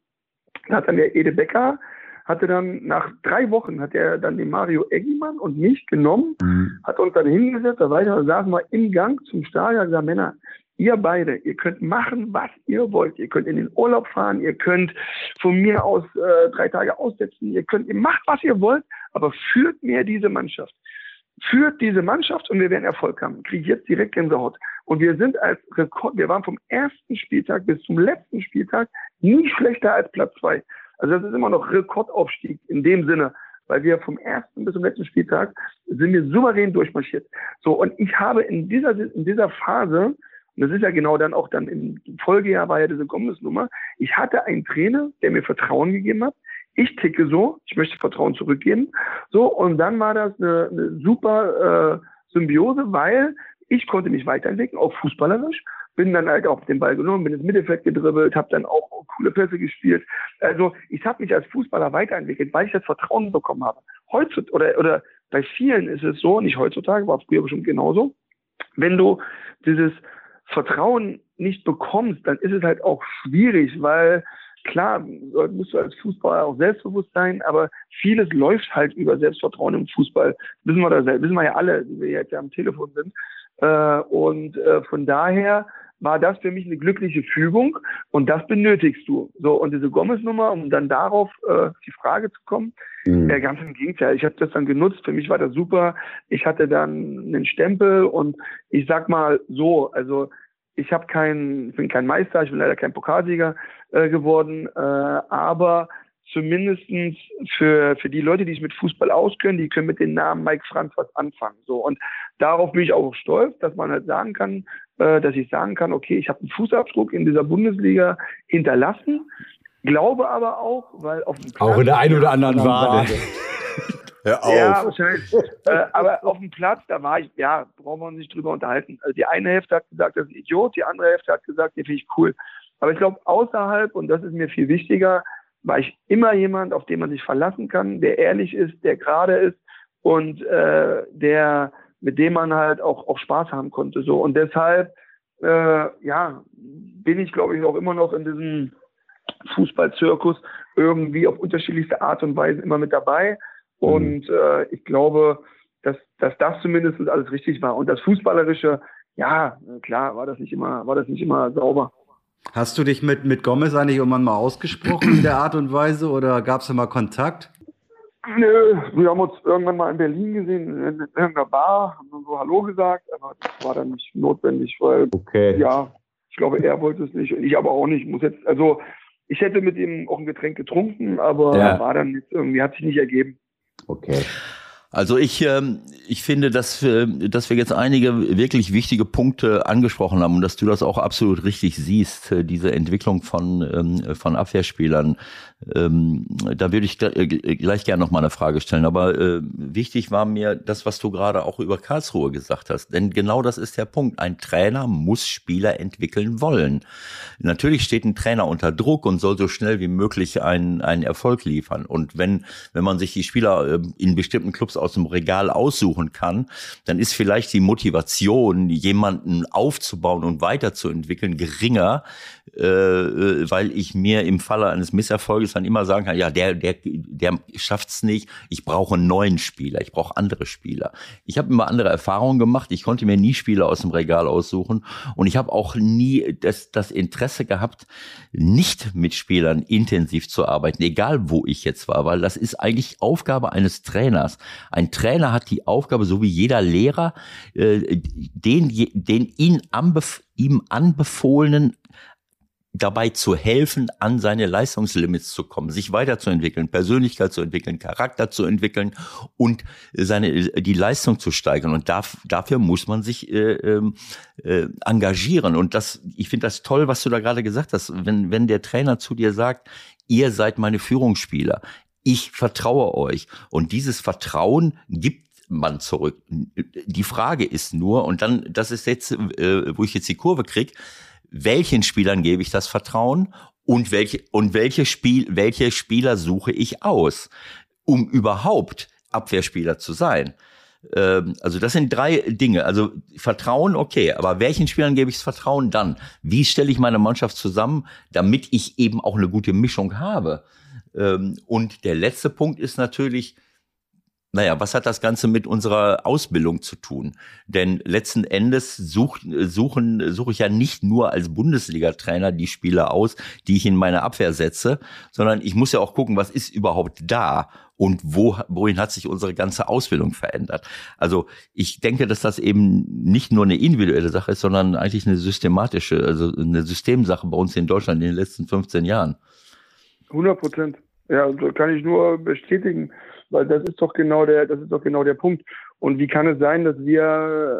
Da hat dann der Ede Becker hatte dann nach drei Wochen hat er dann den Mario Eggimann und mich genommen, mhm. hat uns dann hingesetzt, da weiter, da saßen wir im Gang zum Stadion, gesagt, Männer, ihr beide, ihr könnt machen, was ihr wollt. Ihr könnt in den Urlaub fahren, ihr könnt von mir aus äh, drei Tage aussetzen, ihr könnt, ihr macht, was ihr wollt, aber führt mir diese Mannschaft. Führt diese Mannschaft und wir werden Erfolg haben. Kriege jetzt direkt Gänsehaut. Und wir sind als Rekord, wir waren vom ersten Spieltag bis zum letzten Spieltag nie schlechter als Platz zwei. Also das ist immer noch Rekordaufstieg in dem Sinne, weil wir vom ersten bis zum letzten Spieltag sind wir souverän durchmarschiert. So, und ich habe in dieser, in dieser Phase, und das ist ja genau dann auch dann im Folgejahr war ja diese Gomez-Nummer, ich hatte einen Trainer, der mir Vertrauen gegeben hat. Ich ticke so, ich möchte Vertrauen zurückgeben. So, und dann war das eine, eine super äh, Symbiose, weil ich konnte mich weiterentwickeln, auch fußballerisch bin dann halt auch den Ball genommen, bin ins Mittelfeld gedribbelt, habe dann auch coole Pässe gespielt. Also ich habe mich als Fußballer weiterentwickelt, weil ich das Vertrauen bekommen habe. Heutzutage oder oder bei vielen ist es so, nicht heutzutage, war früher bestimmt genauso. Wenn du dieses Vertrauen nicht bekommst, dann ist es halt auch schwierig, weil klar, musst du als Fußballer auch selbstbewusst sein, aber vieles läuft halt über Selbstvertrauen im Fußball. Wissen wir da, wissen wir ja alle, die wir jetzt ja am Telefon sind. Äh, und äh, von daher war das für mich eine glückliche Fügung und das benötigst du. So, und diese Gomez-Nummer, um dann darauf äh, die Frage zu kommen, mhm. äh, ganz im Gegenteil, ich habe das dann genutzt, für mich war das super. Ich hatte dann einen Stempel und ich sag mal so, also ich habe kein, bin kein Meister, ich bin leider kein Pokalsieger äh, geworden, äh, aber zumindestens für, für die Leute, die sich mit Fußball auskennen, die können mit dem Namen Mike Franz was anfangen. So und darauf bin ich auch stolz, dass man halt sagen kann, äh, dass ich sagen kann, okay, ich habe einen Fußabdruck in dieser Bundesliga hinterlassen, glaube aber auch, weil auf dem
Platz, auch in der einen oder anderen Wade.
Hör auf. Ja, wahrscheinlich. äh, aber auf dem Platz, da war ich, ja, brauchen wir uns nicht drüber unterhalten. Also die eine Hälfte hat gesagt, das ist ein Idiot, die andere Hälfte hat gesagt, den finde ich cool. Aber ich glaube, außerhalb, und das ist mir viel wichtiger, war ich immer jemand, auf den man sich verlassen kann, der ehrlich ist, der gerade ist und äh, der mit dem man halt auch, auch Spaß haben konnte. So und deshalb äh, ja bin ich, glaube ich, auch immer noch in diesem Fußballzirkus irgendwie auf unterschiedlichste Art und Weise immer mit dabei. Mhm. Und äh, ich glaube, dass, dass das zumindest alles richtig war. Und das Fußballerische, ja, klar, war das nicht immer, war das nicht immer sauber.
Hast du dich mit, mit Gomez eigentlich irgendwann mal ausgesprochen in der Art und Weise oder gab es da mal Kontakt?
Nö, wir haben uns irgendwann mal in Berlin gesehen, in irgendeiner Bar, haben so Hallo gesagt, aber das war dann nicht notwendig, weil, okay. ja, ich glaube, er wollte es nicht und ich aber auch nicht. Muss jetzt, also, ich hätte mit ihm auch ein Getränk getrunken, aber ja. war dann jetzt irgendwie, hat sich nicht ergeben.
Okay. Also ich, ähm, ich finde, dass wir, dass wir jetzt einige wirklich wichtige Punkte angesprochen haben und dass du das auch absolut richtig siehst, äh, diese Entwicklung von, ähm, von Abwehrspielern. Ähm, da würde ich äh, gleich gerne noch eine Frage stellen. Aber äh, wichtig war mir das, was du gerade auch über Karlsruhe gesagt hast. Denn genau das ist der Punkt. Ein Trainer muss Spieler entwickeln wollen. Natürlich steht ein Trainer unter Druck und soll so schnell wie möglich einen, einen Erfolg liefern. Und wenn, wenn man sich die Spieler äh, in bestimmten Clubs aus dem Regal aussuchen kann, dann ist vielleicht die Motivation, jemanden aufzubauen und weiterzuentwickeln, geringer, äh, äh, weil ich mir im Falle eines Misserfolges dann immer sagen kann, ja, der, der, der schafft's nicht, ich brauche einen neuen Spieler, ich brauche andere Spieler. Ich habe immer andere Erfahrungen gemacht, ich konnte mir nie Spieler aus dem Regal aussuchen und ich habe auch nie das, das Interesse gehabt, nicht mit Spielern intensiv zu arbeiten, egal wo ich jetzt war, weil das ist eigentlich Aufgabe eines Trainers. Ein Trainer hat die Aufgabe, so wie jeder Lehrer, äh, den, den ihn anbef ihm anbefohlenen dabei zu helfen, an seine Leistungslimits zu kommen, sich weiterzuentwickeln, Persönlichkeit zu entwickeln, Charakter zu entwickeln und seine die Leistung zu steigern. Und darf, dafür muss man sich äh, ähm, äh, engagieren. Und das, ich finde das toll, was du da gerade gesagt hast. Wenn wenn der Trainer zu dir sagt, ihr seid meine Führungsspieler, ich vertraue euch. Und dieses Vertrauen gibt man zurück. Die Frage ist nur, und dann, das ist jetzt, äh, wo ich jetzt die Kurve krieg, welchen Spielern gebe ich das Vertrauen und welche, und welche Spiel, welche Spieler suche ich aus, um überhaupt Abwehrspieler zu sein. Ähm, also das sind drei Dinge. Also Vertrauen, okay, aber welchen Spielern gebe ich das Vertrauen dann? Wie stelle ich meine Mannschaft zusammen, damit ich eben auch eine gute Mischung habe? Ähm, und der letzte Punkt ist natürlich, naja, was hat das Ganze mit unserer Ausbildung zu tun? Denn letzten Endes such, suchen, suche ich ja nicht nur als Bundesliga-Trainer die Spieler aus, die ich in meine Abwehr setze, sondern ich muss ja auch gucken, was ist überhaupt da und wo, wohin hat sich unsere ganze Ausbildung verändert. Also ich denke, dass das eben nicht nur eine individuelle Sache ist, sondern eigentlich eine systematische, also eine Systemsache bei uns in Deutschland in den letzten 15 Jahren.
100 Prozent. Ja, kann ich nur bestätigen. Weil das ist doch genau der, das ist doch genau der Punkt. Und wie kann es sein, dass wir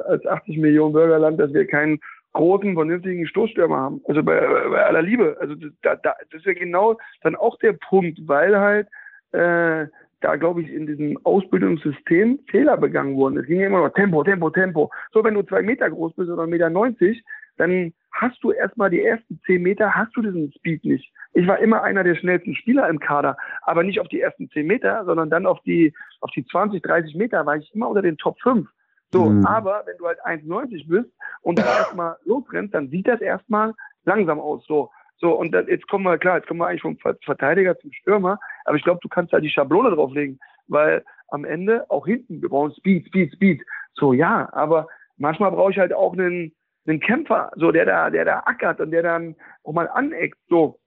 als 80 Millionen Bürgerland, dass wir keinen großen, vernünftigen Stoßstürmer haben? Also bei, bei aller Liebe. Also da, da, das ist ja genau dann auch der Punkt, weil halt äh, da, glaube ich, in diesem Ausbildungssystem Fehler begangen wurden. Es ging ja immer noch Tempo, Tempo, Tempo. So, wenn du zwei Meter groß bist oder 1,90 Meter, 90, dann hast du erstmal die ersten zehn Meter, hast du diesen Speed nicht. Ich war immer einer der schnellsten Spieler im Kader, aber nicht auf die ersten zehn Meter, sondern dann auf die, auf die 20, 30 Meter war ich immer unter den Top 5. So, mhm. aber wenn du halt 1,90 bist und dann erstmal losrennst, dann sieht das erstmal langsam aus. So, so, und dann, jetzt kommen wir, klar, jetzt kommen wir eigentlich vom Verteidiger zum Stürmer, aber ich glaube, du kannst da die Schablone drauflegen, weil am Ende auch hinten, wir brauchen Speed, Speed, Speed. So, ja, aber manchmal brauche ich halt auch einen, einen Kämpfer, so der da, der da ackert und der dann auch mal aneckt, so.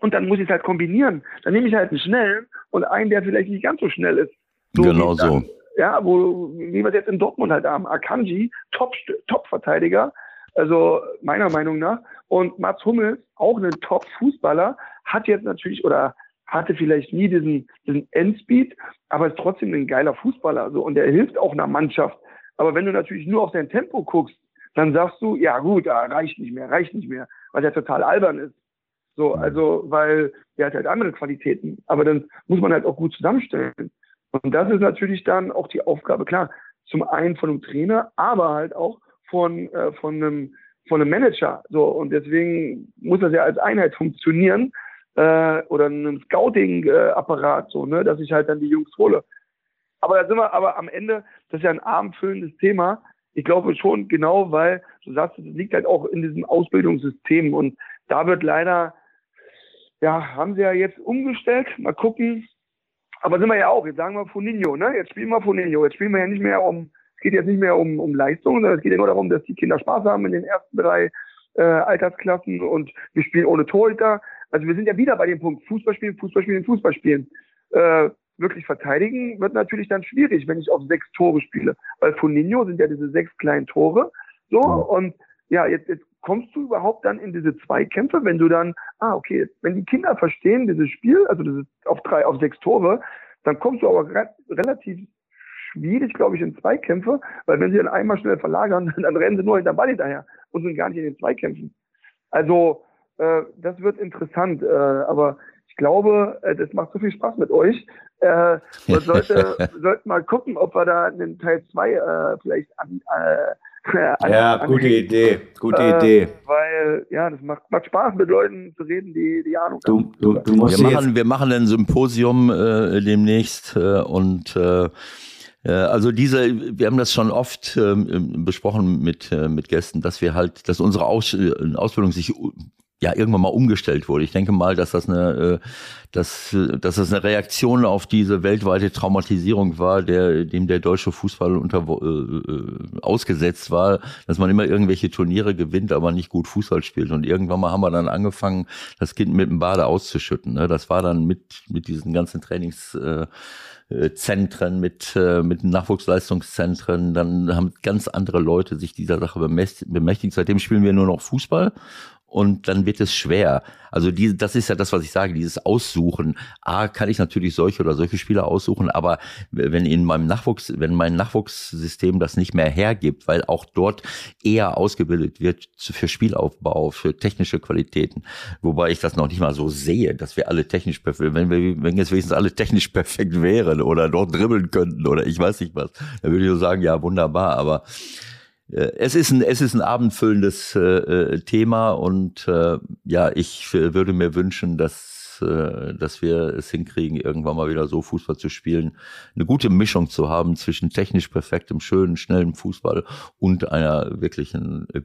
Und dann muss ich es halt kombinieren. Dann nehme ich halt einen schnellen und einen, der vielleicht nicht ganz so schnell ist.
So genau dann, so.
Ja, wo, wie wir es jetzt in Dortmund halt haben. Akanji, Top, Top-Verteidiger, also meiner Meinung nach. Und Mats Hummels, auch ein Top-Fußballer, hat jetzt natürlich oder hatte vielleicht nie diesen, diesen Endspeed, aber ist trotzdem ein geiler Fußballer. So, und der hilft auch einer Mannschaft. Aber wenn du natürlich nur auf sein Tempo guckst, dann sagst du, ja gut, da reicht nicht mehr, reicht nicht mehr, weil der total albern ist. So, also, weil der hat halt andere Qualitäten. Aber dann muss man halt auch gut zusammenstellen. Und das ist natürlich dann auch die Aufgabe, klar, zum einen von einem Trainer, aber halt auch von, äh, von einem, von einem Manager. So, und deswegen muss das ja als Einheit funktionieren, äh, oder einem Scouting-Apparat, so, ne, dass ich halt dann die Jungs hole. Aber da sind wir aber am Ende, das ist ja ein abendfüllendes Thema. Ich glaube schon genau, weil du sagst, es liegt halt auch in diesem Ausbildungssystem und da wird leider ja, haben sie ja jetzt umgestellt. Mal gucken. Aber sind wir ja auch. Jetzt sagen wir Funinho, ne? Jetzt spielen wir Funinho. Jetzt spielen wir ja nicht mehr um, es geht jetzt nicht mehr um, um Leistung, sondern es geht ja nur darum, dass die Kinder Spaß haben in den ersten drei äh, Altersklassen und wir spielen ohne Torhüter. Also wir sind ja wieder bei dem Punkt Fußball spielen, Fußball spielen, Fußball spielen. Äh, wirklich verteidigen wird natürlich dann schwierig, wenn ich auf sechs Tore spiele. Weil Funinho sind ja diese sechs kleinen Tore. So, und ja, jetzt, jetzt kommst du überhaupt dann in diese Zweikämpfe, wenn du dann, ah, okay, wenn die Kinder verstehen dieses Spiel, also dieses auf drei, auf sechs Tore, dann kommst du aber re relativ schwierig, glaube ich, in Zweikämpfe, weil wenn sie dann einmal schnell verlagern, dann rennen sie nur hinter Ball hinterher und sind gar nicht in den Zweikämpfen. Also, äh, das wird interessant, äh, aber ich glaube, äh, das macht so viel Spaß mit euch. Äh, man sollte, sollte mal gucken, ob wir da in Teil zwei äh, vielleicht an, äh,
ja, gute Idee, gute äh, Idee.
Weil, ja, das macht, macht Spaß, mit Leuten zu reden, die die Ahnung
du, haben. Du, du musst wir, machen, wir machen ein Symposium äh, demnächst äh, und äh, Also diese, wir haben das schon oft ähm, besprochen mit, äh, mit Gästen, dass wir halt, dass unsere Aus, äh, Ausbildung sich ja irgendwann mal umgestellt wurde. Ich denke mal, dass das eine, äh, dass, dass das eine Reaktion auf diese weltweite Traumatisierung war, der, dem der deutsche Fußball unter, äh, ausgesetzt war, dass man immer irgendwelche Turniere gewinnt, aber nicht gut Fußball spielt. Und irgendwann mal haben wir dann angefangen, das Kind mit dem Bade auszuschütten. Ne? Das war dann mit, mit diesen ganzen Trainings, äh, Zentren, mit, äh, mit Nachwuchsleistungszentren. Dann haben ganz andere Leute sich dieser Sache bemächtigt. Seitdem spielen wir nur noch Fußball und dann wird es schwer. Also die, das ist ja das, was ich sage, dieses Aussuchen. A, kann ich natürlich solche oder solche Spieler aussuchen, aber wenn in meinem Nachwuchs, wenn mein Nachwuchssystem das nicht mehr hergibt, weil auch dort eher ausgebildet wird für Spielaufbau, für technische Qualitäten, wobei ich das noch nicht mal so sehe, dass wir alle technisch perfekt, wenn wir, wenn jetzt wenigstens alle technisch perfekt wären oder dort dribbeln könnten oder ich weiß nicht was, dann würde ich so sagen, ja, wunderbar, aber es ist ein, es ist ein abendfüllendes äh, äh, Thema und äh, ja, ich würde mir wünschen, dass, äh, dass wir es hinkriegen, irgendwann mal wieder so Fußball zu spielen, eine gute Mischung zu haben zwischen technisch perfektem, schönen, schnellen Fußball und einer wirklichen äh,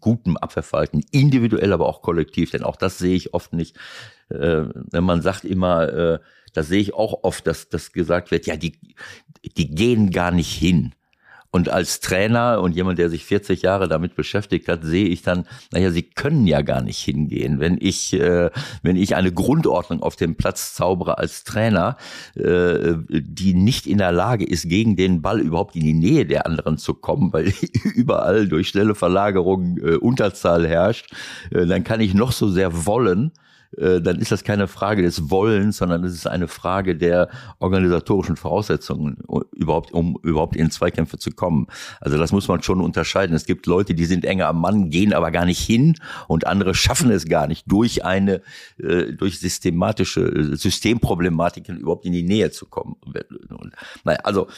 guten Abwehrverhalten, individuell, aber auch kollektiv, denn auch das sehe ich oft nicht. Äh, wenn man sagt immer, äh, das sehe ich auch oft, dass, dass gesagt wird, ja, die, die gehen gar nicht hin. Und als Trainer und jemand, der sich 40 Jahre damit beschäftigt hat, sehe ich dann, naja, sie können ja gar nicht hingehen. Wenn ich, äh, wenn ich eine Grundordnung auf dem Platz zaubere als Trainer, äh, die nicht in der Lage ist, gegen den Ball überhaupt in die Nähe der anderen zu kommen, weil überall durch schnelle Verlagerung äh, Unterzahl herrscht, äh, dann kann ich noch so sehr wollen äh, dann ist das keine Frage des Wollens, sondern es ist eine Frage der organisatorischen Voraussetzungen, überhaupt, um überhaupt in Zweikämpfe zu kommen. Also das muss man schon unterscheiden. Es gibt Leute, die sind enger am Mann, gehen aber gar nicht hin und andere schaffen es gar nicht, durch eine, äh, durch systematische äh, Systemproblematiken überhaupt in die Nähe zu kommen. Naja, also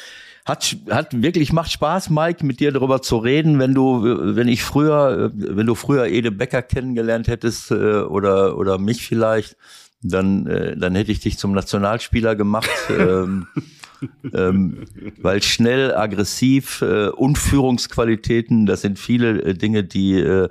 hat, hat wirklich macht Spaß, Mike, mit dir darüber zu reden. Wenn du, wenn ich früher, wenn du früher Ede Becker kennengelernt hättest äh, oder oder mich vielleicht, dann äh, dann hätte ich dich zum Nationalspieler gemacht. ähm, ähm, weil schnell, aggressiv äh, und Führungsqualitäten, das sind viele äh, Dinge, die, äh, äh,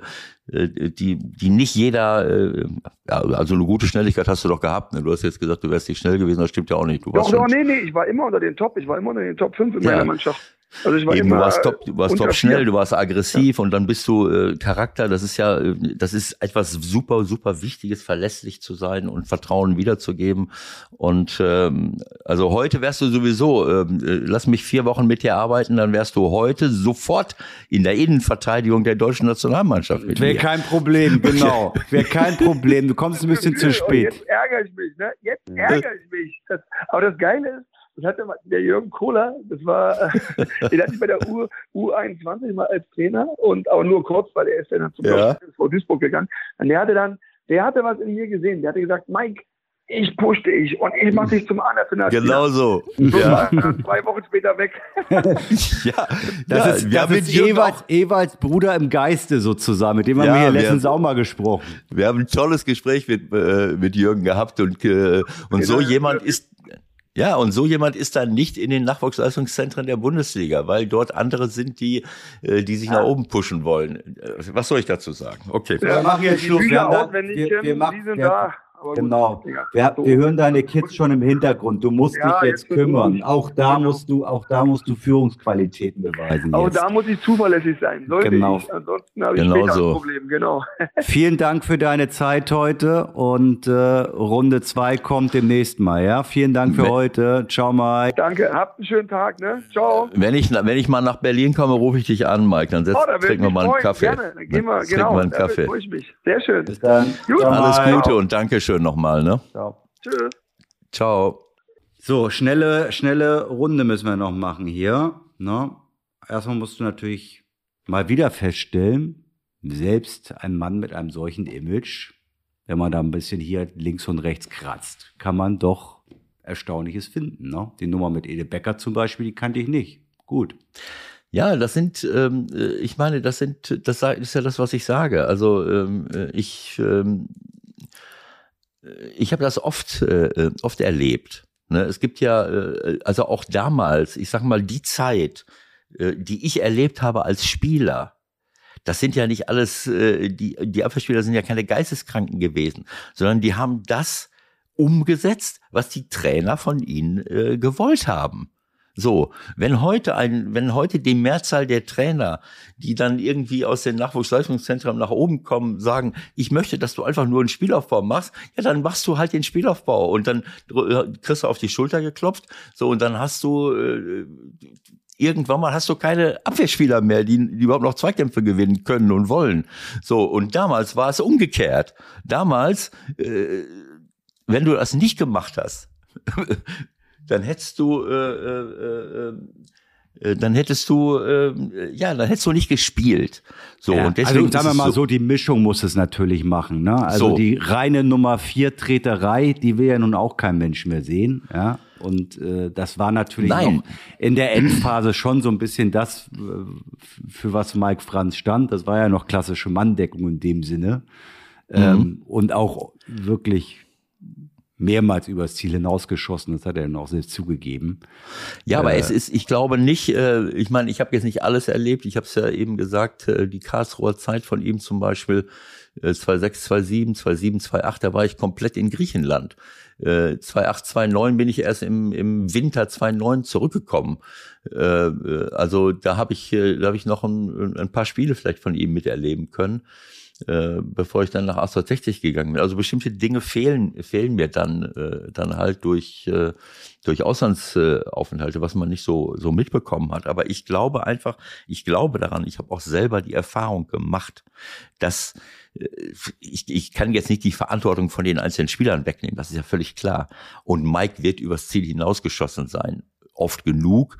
die, die nicht jeder, äh, also eine gute Schnelligkeit hast du doch gehabt. Ne? Du hast jetzt gesagt, du wärst nicht schnell gewesen, das stimmt ja auch nicht. Du
doch, doch, nee, nee, ich war immer unter den Top, ich war immer unter den Top 5 in ja. meiner Mannschaft.
Also ich war Eben, immer, du warst top, du warst top schnell, du warst aggressiv ja. und dann bist du äh, Charakter. Das ist ja, äh, das ist etwas super, super Wichtiges, verlässlich zu sein und Vertrauen wiederzugeben. Und ähm, also heute wärst du sowieso, ähm, äh, lass mich vier Wochen mit dir arbeiten, dann wärst du heute sofort in der Innenverteidigung der deutschen Nationalmannschaft
mit Wäre kein Problem, genau. Wäre kein Problem. Du kommst ein bisschen zu spät.
Jetzt ärgere ich mich, ne? Jetzt ärgere ich mich. Das, aber das Geile ist, das hatte der Jürgen Kohler, das war, den hatte ich bei der U, U21 mal als Trainer und aber nur kurz, weil er ist dann zum ja. vor Duisburg gegangen. Und der hatte dann, der hatte was in mir gesehen. Der hatte gesagt, Mike, ich push dich und ich mach dich zum Anafinalspieler.
Genau so.
Ja. Zwei Wochen später weg.
ja, das ja, ist, das ist Ewalds, Ewalds Bruder im Geiste sozusagen, mit dem haben ja, wir hier letztens auch mal gesprochen.
Wir haben ein tolles Gespräch mit, äh, mit Jürgen gehabt und, äh, und genau. so jemand ist ja, und so jemand ist dann nicht in den Nachwuchsleistungszentren der Bundesliga, weil dort andere sind, die, äh, die sich ja. nach oben pushen wollen. Äh, was soll ich dazu sagen?
Okay. Wir machen jetzt Schluss. Wir, da, wir, wir, machen, wir, genau. Wir, wir, hören deine Kids schon im Hintergrund. Du musst ja, dich jetzt, jetzt kümmern. Auch da genau. musst du, auch da musst du Führungsqualitäten beweisen.
Auch jetzt. da muss ich zuverlässig sein. Sollte
genau.
Ich, ansonsten habe ich
genau später so. ein
Problem. Genau.
Vielen Dank für deine Zeit heute und äh, Runde 2 kommt demnächst mal. Ja, vielen Dank für wenn, heute. Ciao, Mike.
Danke. Habt einen schönen Tag. Ne? Ciao.
Wenn ich, wenn ich mal nach Berlin komme, rufe ich dich an, Mike. Dann, setz, oh, trinken wir mal einen Kaffee.
Gerne. Dann gehen wir, genau.
Mal einen Kaffee.
Ich mich. Sehr schön.
Bis dann.
Gut. Alles Gute und Dankeschön nochmal. Ne?
Ciao.
Tschüss.
Ciao.
So, schnelle, schnelle Runde müssen wir noch machen hier. Ne? Erstmal musst du natürlich mal wieder feststellen, selbst ein Mann mit einem solchen Image, wenn man da ein bisschen hier links und rechts kratzt, kann man doch Erstaunliches finden. Ne? Die Nummer mit Ede Becker zum Beispiel, die kannte ich nicht. Gut.
Ja, das sind, ähm, äh, ich meine, das sind, das ist ja das, was ich sage. Also ähm, äh, ich ähm, ich habe das oft, äh, oft erlebt. Ne? Es gibt ja, äh, also auch damals, ich sag mal, die Zeit, äh, die ich erlebt habe als Spieler, das sind ja nicht alles, äh, die, die Abwehrspieler sind ja keine Geisteskranken gewesen, sondern die haben das umgesetzt, was die Trainer von ihnen äh, gewollt haben. So, wenn heute ein, wenn heute die Mehrzahl der Trainer, die dann irgendwie aus den Nachwuchsleistungszentren nach oben kommen, sagen, ich möchte, dass du einfach nur einen Spielaufbau machst, ja, dann machst du halt den Spielaufbau und dann kriegst du auf die Schulter geklopft, so und dann hast du äh, irgendwann mal hast du keine Abwehrspieler mehr, die, die überhaupt noch Zweikämpfe gewinnen können und wollen. So und damals war es umgekehrt. Damals, äh, wenn du das nicht gemacht hast, dann hättest du äh, äh, äh, äh, dann hättest du äh, ja, dann hättest du nicht gespielt. So
ja,
und
deswegen also sagen wir mal so, so, die Mischung muss es natürlich machen, ne? Also so. die reine Nummer vier Treterei, die will ja nun auch kein Mensch mehr sehen, ja? Und äh, das war natürlich in der Endphase schon so ein bisschen das, äh, für was Mike Franz stand. Das war ja noch klassische Manndeckung in dem Sinne. Mhm. Ähm, und auch wirklich mehrmals übers Ziel hinausgeschossen. Das hat er dann auch selbst zugegeben.
Ja, äh, aber es ist, ich glaube nicht, äh, ich meine, ich habe jetzt nicht alles erlebt. Ich habe es ja eben gesagt, äh, die Karlsruher Zeit von ihm zum Beispiel, äh, 26, 27, 27, 28, da war ich komplett in Griechenland. Äh, 28, 29 bin ich erst im, im Winter 29 zurückgekommen. Äh, äh, also da habe ich, äh, da habe ich noch ein, ein paar Spiele vielleicht von ihm miterleben können äh, bevor ich dann nach 1860 gegangen bin. Also bestimmte Dinge fehlen, fehlen mir dann, äh, dann halt durch, äh, durch Auslandsaufenthalte, was man nicht so, so mitbekommen hat. Aber ich glaube einfach, ich glaube daran, ich habe auch selber die Erfahrung gemacht, dass äh, ich, ich kann jetzt nicht die Verantwortung von den einzelnen Spielern wegnehmen, das ist ja völlig klar. Und Mike wird übers Ziel hinausgeschossen sein oft genug,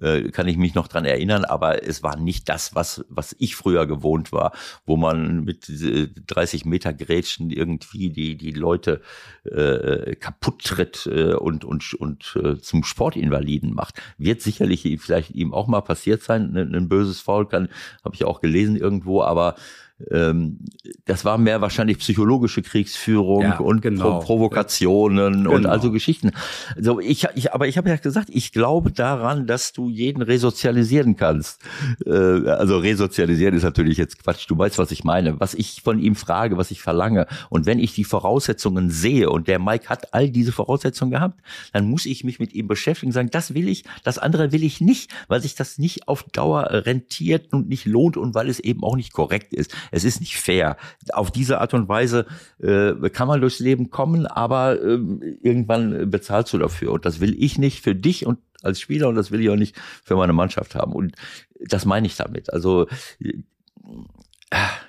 äh, kann ich mich noch dran erinnern, aber es war nicht das, was, was ich früher gewohnt war, wo man mit 30 Meter Grätschen irgendwie die, die Leute äh, kaputt tritt äh, und, und, und äh, zum Sportinvaliden macht. Wird sicherlich vielleicht ihm auch mal passiert sein, ein, ein böses Foul kann, habe ich auch gelesen irgendwo, aber ähm, das war mehr wahrscheinlich psychologische Kriegsführung ja, und genau. Pro Provokationen genau. und also Geschichten. Also ich, ich aber ich habe ja gesagt, ich glaube daran, dass du jeden resozialisieren kannst. Äh, also resozialisieren ist natürlich jetzt Quatsch. Du weißt, was ich meine. Was ich von ihm frage, was ich verlange. Und wenn ich die Voraussetzungen sehe und der Mike hat all diese Voraussetzungen gehabt, dann muss ich mich mit ihm beschäftigen, sagen, das will ich, das andere will ich nicht, weil sich das nicht auf Dauer rentiert und nicht lohnt und weil es eben auch nicht korrekt ist. Es ist nicht fair. Auf diese Art und Weise äh, kann man durchs Leben kommen, aber äh, irgendwann bezahlst du dafür. Und das will ich nicht für dich und als Spieler und das will ich auch nicht für meine Mannschaft haben. Und das meine ich damit. Also äh,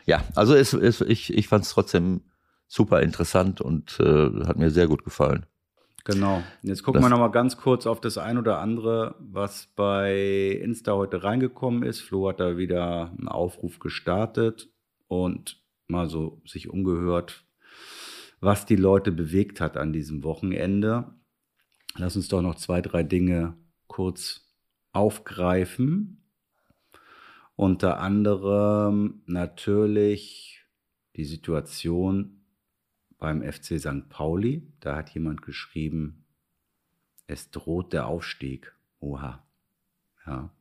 ja, also es, es, ich, ich fand es trotzdem super interessant und äh, hat mir sehr gut gefallen.
Genau. Jetzt gucken das, wir noch mal ganz kurz auf das ein oder andere, was bei Insta heute reingekommen ist. Flo hat da wieder einen Aufruf gestartet und mal so sich umgehört, was die Leute bewegt hat an diesem Wochenende. Lass uns doch noch zwei, drei Dinge kurz aufgreifen. Unter anderem natürlich die Situation beim FC St. Pauli. Da hat jemand geschrieben, es droht der Aufstieg. Oha. Ja.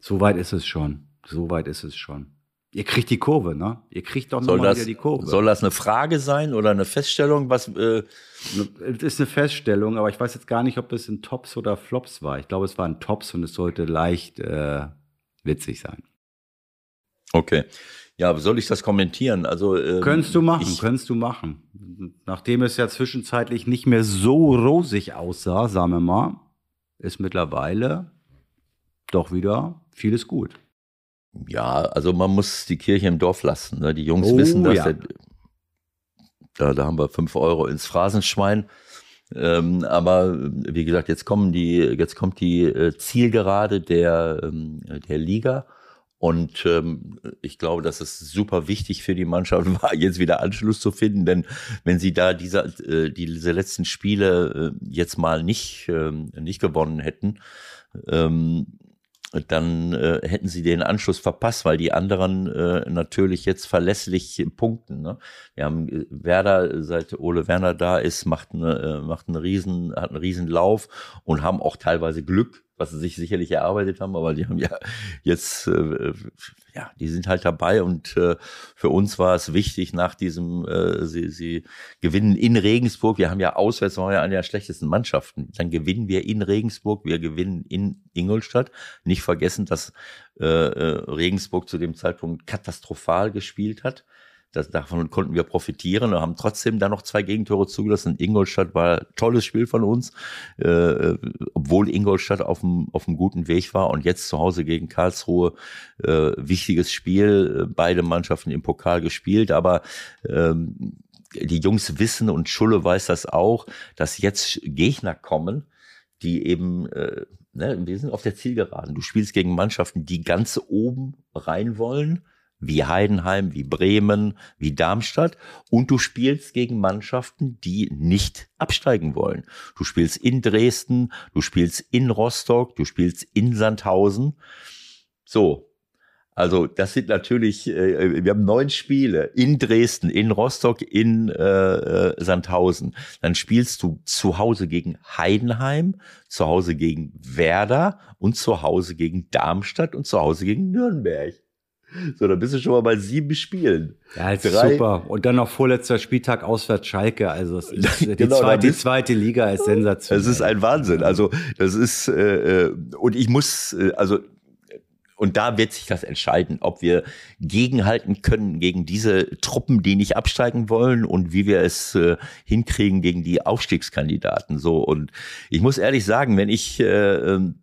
So weit ist es schon. So weit ist es schon. Ihr kriegt die Kurve, ne? Ihr kriegt doch nochmal wieder die Kurve.
Soll das eine Frage sein oder eine Feststellung? Was? Äh
es ist eine Feststellung, aber ich weiß jetzt gar nicht, ob es in Tops oder Flops war. Ich glaube, es war ein Tops und es sollte leicht äh, witzig sein.
Okay. Ja, soll ich das kommentieren? Also
ähm, könntest du machen, ich, könntest du machen. Nachdem es ja zwischenzeitlich nicht mehr so rosig aussah, sagen wir mal, ist mittlerweile doch wieder vieles gut.
Ja, also man muss die Kirche im Dorf lassen. Ne? Die Jungs oh, wissen, dass ja. der, da, da haben wir fünf Euro ins Phrasenschwein. Ähm, aber wie gesagt, jetzt kommen die, jetzt kommt die äh, Zielgerade der, ähm, der Liga. Und ähm, ich glaube, dass es super wichtig für die Mannschaft war, jetzt wieder Anschluss zu finden. Denn wenn sie da diese, äh, diese letzten Spiele äh, jetzt mal nicht, äh, nicht gewonnen hätten, ähm, dann äh, hätten sie den Anschluss verpasst, weil die anderen äh, natürlich jetzt verlässlich punkten. Ne? Wir haben äh, Werder, seit Ole Werner da ist, macht, eine, äh, macht einen riesen, hat einen riesen Lauf und haben auch teilweise Glück, was sie sich sicherlich erarbeitet haben, aber die haben ja jetzt, äh, ja, die sind halt dabei und äh, für uns war es wichtig nach diesem, äh, sie, sie gewinnen in Regensburg, wir haben ja auswärts, waren ja eine der schlechtesten Mannschaften, dann gewinnen wir in Regensburg, wir gewinnen in Ingolstadt, nicht vergessen, dass äh, äh Regensburg zu dem Zeitpunkt katastrophal gespielt hat, das, davon konnten wir profitieren und haben trotzdem dann noch zwei Gegentore zugelassen. Ingolstadt war ein tolles Spiel von uns, äh, obwohl Ingolstadt auf dem, auf dem guten Weg war und jetzt zu Hause gegen Karlsruhe äh, wichtiges Spiel, beide Mannschaften im Pokal gespielt, aber ähm, die Jungs wissen und Schulle weiß das auch, dass jetzt Gegner kommen, die eben, äh, ne, wir sind auf der Zielgeraden. Du spielst gegen Mannschaften, die ganz oben rein wollen wie Heidenheim, wie Bremen, wie Darmstadt und du spielst gegen Mannschaften, die nicht absteigen wollen. Du spielst in Dresden, du spielst in Rostock, du spielst in Sandhausen. So. Also das sind natürlich, äh, wir haben neun Spiele in Dresden, in Rostock, in äh, äh Sandhausen. Dann spielst du zu Hause gegen Heidenheim, zu Hause gegen Werder und zu Hause gegen Darmstadt und zu Hause gegen Nürnberg. So, dann bist du schon mal bei sieben Spielen.
Ja, ist Drei. super. Und dann noch vorletzter Spieltag auswärts Schalke. Also ist, die, genau, zweite, die zweite Liga ist sensationell.
Es ist ein Wahnsinn. Also das ist äh, äh, und ich muss äh, also und da wird sich das entscheiden, ob wir gegenhalten können gegen diese Truppen, die nicht absteigen wollen und wie wir es äh, hinkriegen gegen die Aufstiegskandidaten. So und ich muss ehrlich sagen, wenn ich äh, ähm,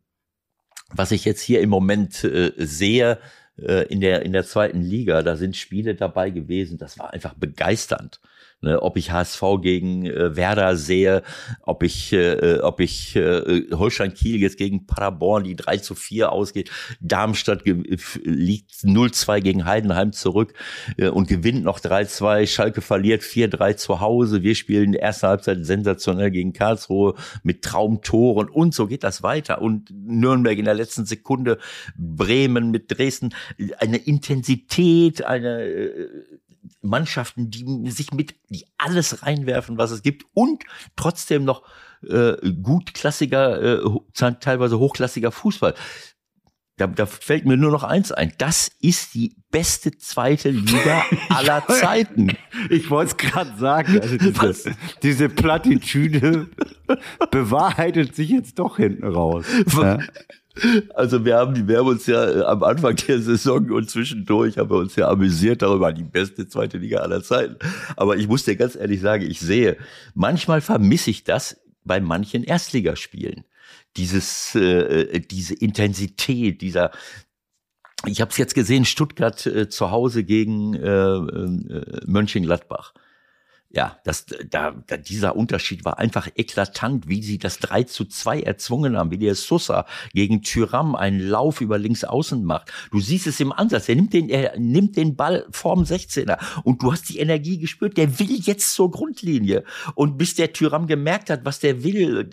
was ich jetzt hier im Moment äh, sehe, in der, in der zweiten Liga, da sind Spiele dabei gewesen, das war einfach begeisternd. Ne, ob ich HSV gegen äh, Werder sehe, ob ich, äh, ob ich äh, Holstein Kiel jetzt gegen Paderborn, die 3 zu 4 ausgeht, Darmstadt liegt 0-2 gegen Heidenheim zurück äh, und gewinnt noch 3-2, Schalke verliert 4-3 zu Hause, wir spielen erste Halbzeit sensationell gegen Karlsruhe mit Traumtoren. Und so geht das weiter. Und Nürnberg in der letzten Sekunde, Bremen mit Dresden, eine Intensität, eine äh, Mannschaften, die sich mit die alles reinwerfen, was es gibt und trotzdem noch äh, gutklassiger, äh, teilweise hochklassiger Fußball. Da, da fällt mir nur noch eins ein. Das ist die beste zweite Liga aller Zeiten.
Ich wollte es gerade sagen. Also diese, diese Plattitüde bewahrheitet sich jetzt doch hinten raus. Ja?
Also wir haben, wir haben uns ja äh, am Anfang der Saison und zwischendurch haben wir uns ja amüsiert darüber, die beste zweite Liga aller Zeiten. Aber ich muss dir ganz ehrlich sagen, ich sehe, manchmal vermisse ich das bei manchen Erstligaspielen. Dieses, äh, äh diese Intensität, dieser, ich habe es jetzt gesehen, Stuttgart äh, zu Hause gegen äh, äh, Mönchengladbach ja, das, da, da, dieser Unterschied war einfach eklatant, wie sie das 3 zu 2 erzwungen haben, wie der Sussa gegen Tyram einen Lauf über links außen macht. Du siehst es im Ansatz, er nimmt den, er nimmt den Ball vorm 16er und du hast die Energie gespürt, der will jetzt zur Grundlinie. Und bis der Tyram gemerkt hat, was der will,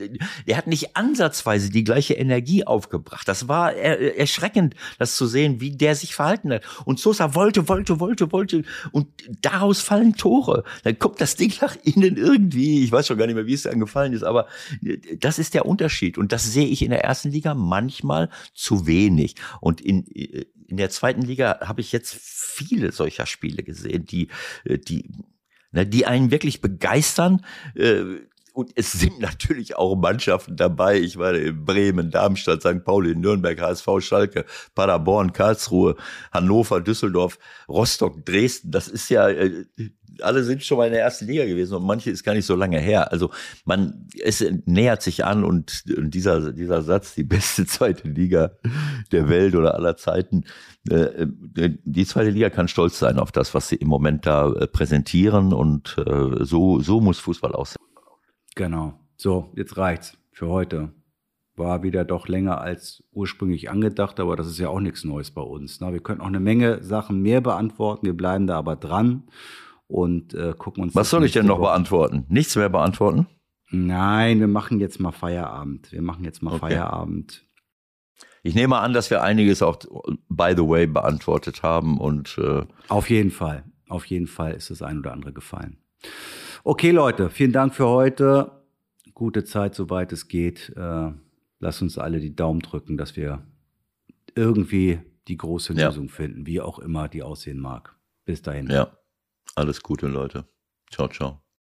der hat nicht ansatzweise die gleiche Energie aufgebracht. Das war erschreckend, das zu sehen, wie der sich verhalten hat. Und Sosa wollte, wollte, wollte, wollte und daraus fallen Tore. Dann kommt das das Ding nach innen irgendwie. Ich weiß schon gar nicht mehr, wie es dir angefallen ist, aber äh, das ist der Unterschied. Und das sehe ich in der ersten Liga manchmal zu wenig. Und in, äh, in der zweiten Liga habe ich jetzt viele solcher Spiele gesehen, die, äh, die, die einen wirklich begeistern. Und es sind natürlich auch Mannschaften dabei. Ich war in Bremen, Darmstadt, St. Pauli, Nürnberg, HSV, Schalke, Paderborn, Karlsruhe, Hannover, Düsseldorf, Rostock, Dresden. Das ist ja, alle sind schon mal in der ersten Liga gewesen und manche ist gar nicht so lange her. Also man, es nähert sich an und, und dieser, dieser Satz, die beste zweite Liga der Welt oder aller Zeiten, äh, die zweite Liga kann stolz sein auf das, was sie im Moment da äh, präsentieren und äh, so, so muss Fußball aussehen.
Genau. So, jetzt reicht's für heute. War wieder doch länger als ursprünglich angedacht, aber das ist ja auch nichts Neues bei uns. Ne? Wir können auch eine Menge Sachen mehr beantworten, wir bleiben da aber dran und äh, gucken uns.
Was soll ich denn noch Woche. beantworten? Nichts mehr beantworten?
Nein, wir machen jetzt mal Feierabend. Wir machen jetzt mal okay. Feierabend.
Ich nehme an, dass wir einiges auch, by the way, beantwortet haben und äh
auf jeden Fall, auf jeden Fall ist das ein oder andere gefallen. Okay, Leute, vielen Dank für heute. Gute Zeit, soweit es geht. Äh, lasst uns alle die Daumen drücken, dass wir irgendwie die große Lösung ja. finden, wie auch immer die aussehen mag. Bis dahin.
Ja, alles Gute, Leute. Ciao, ciao.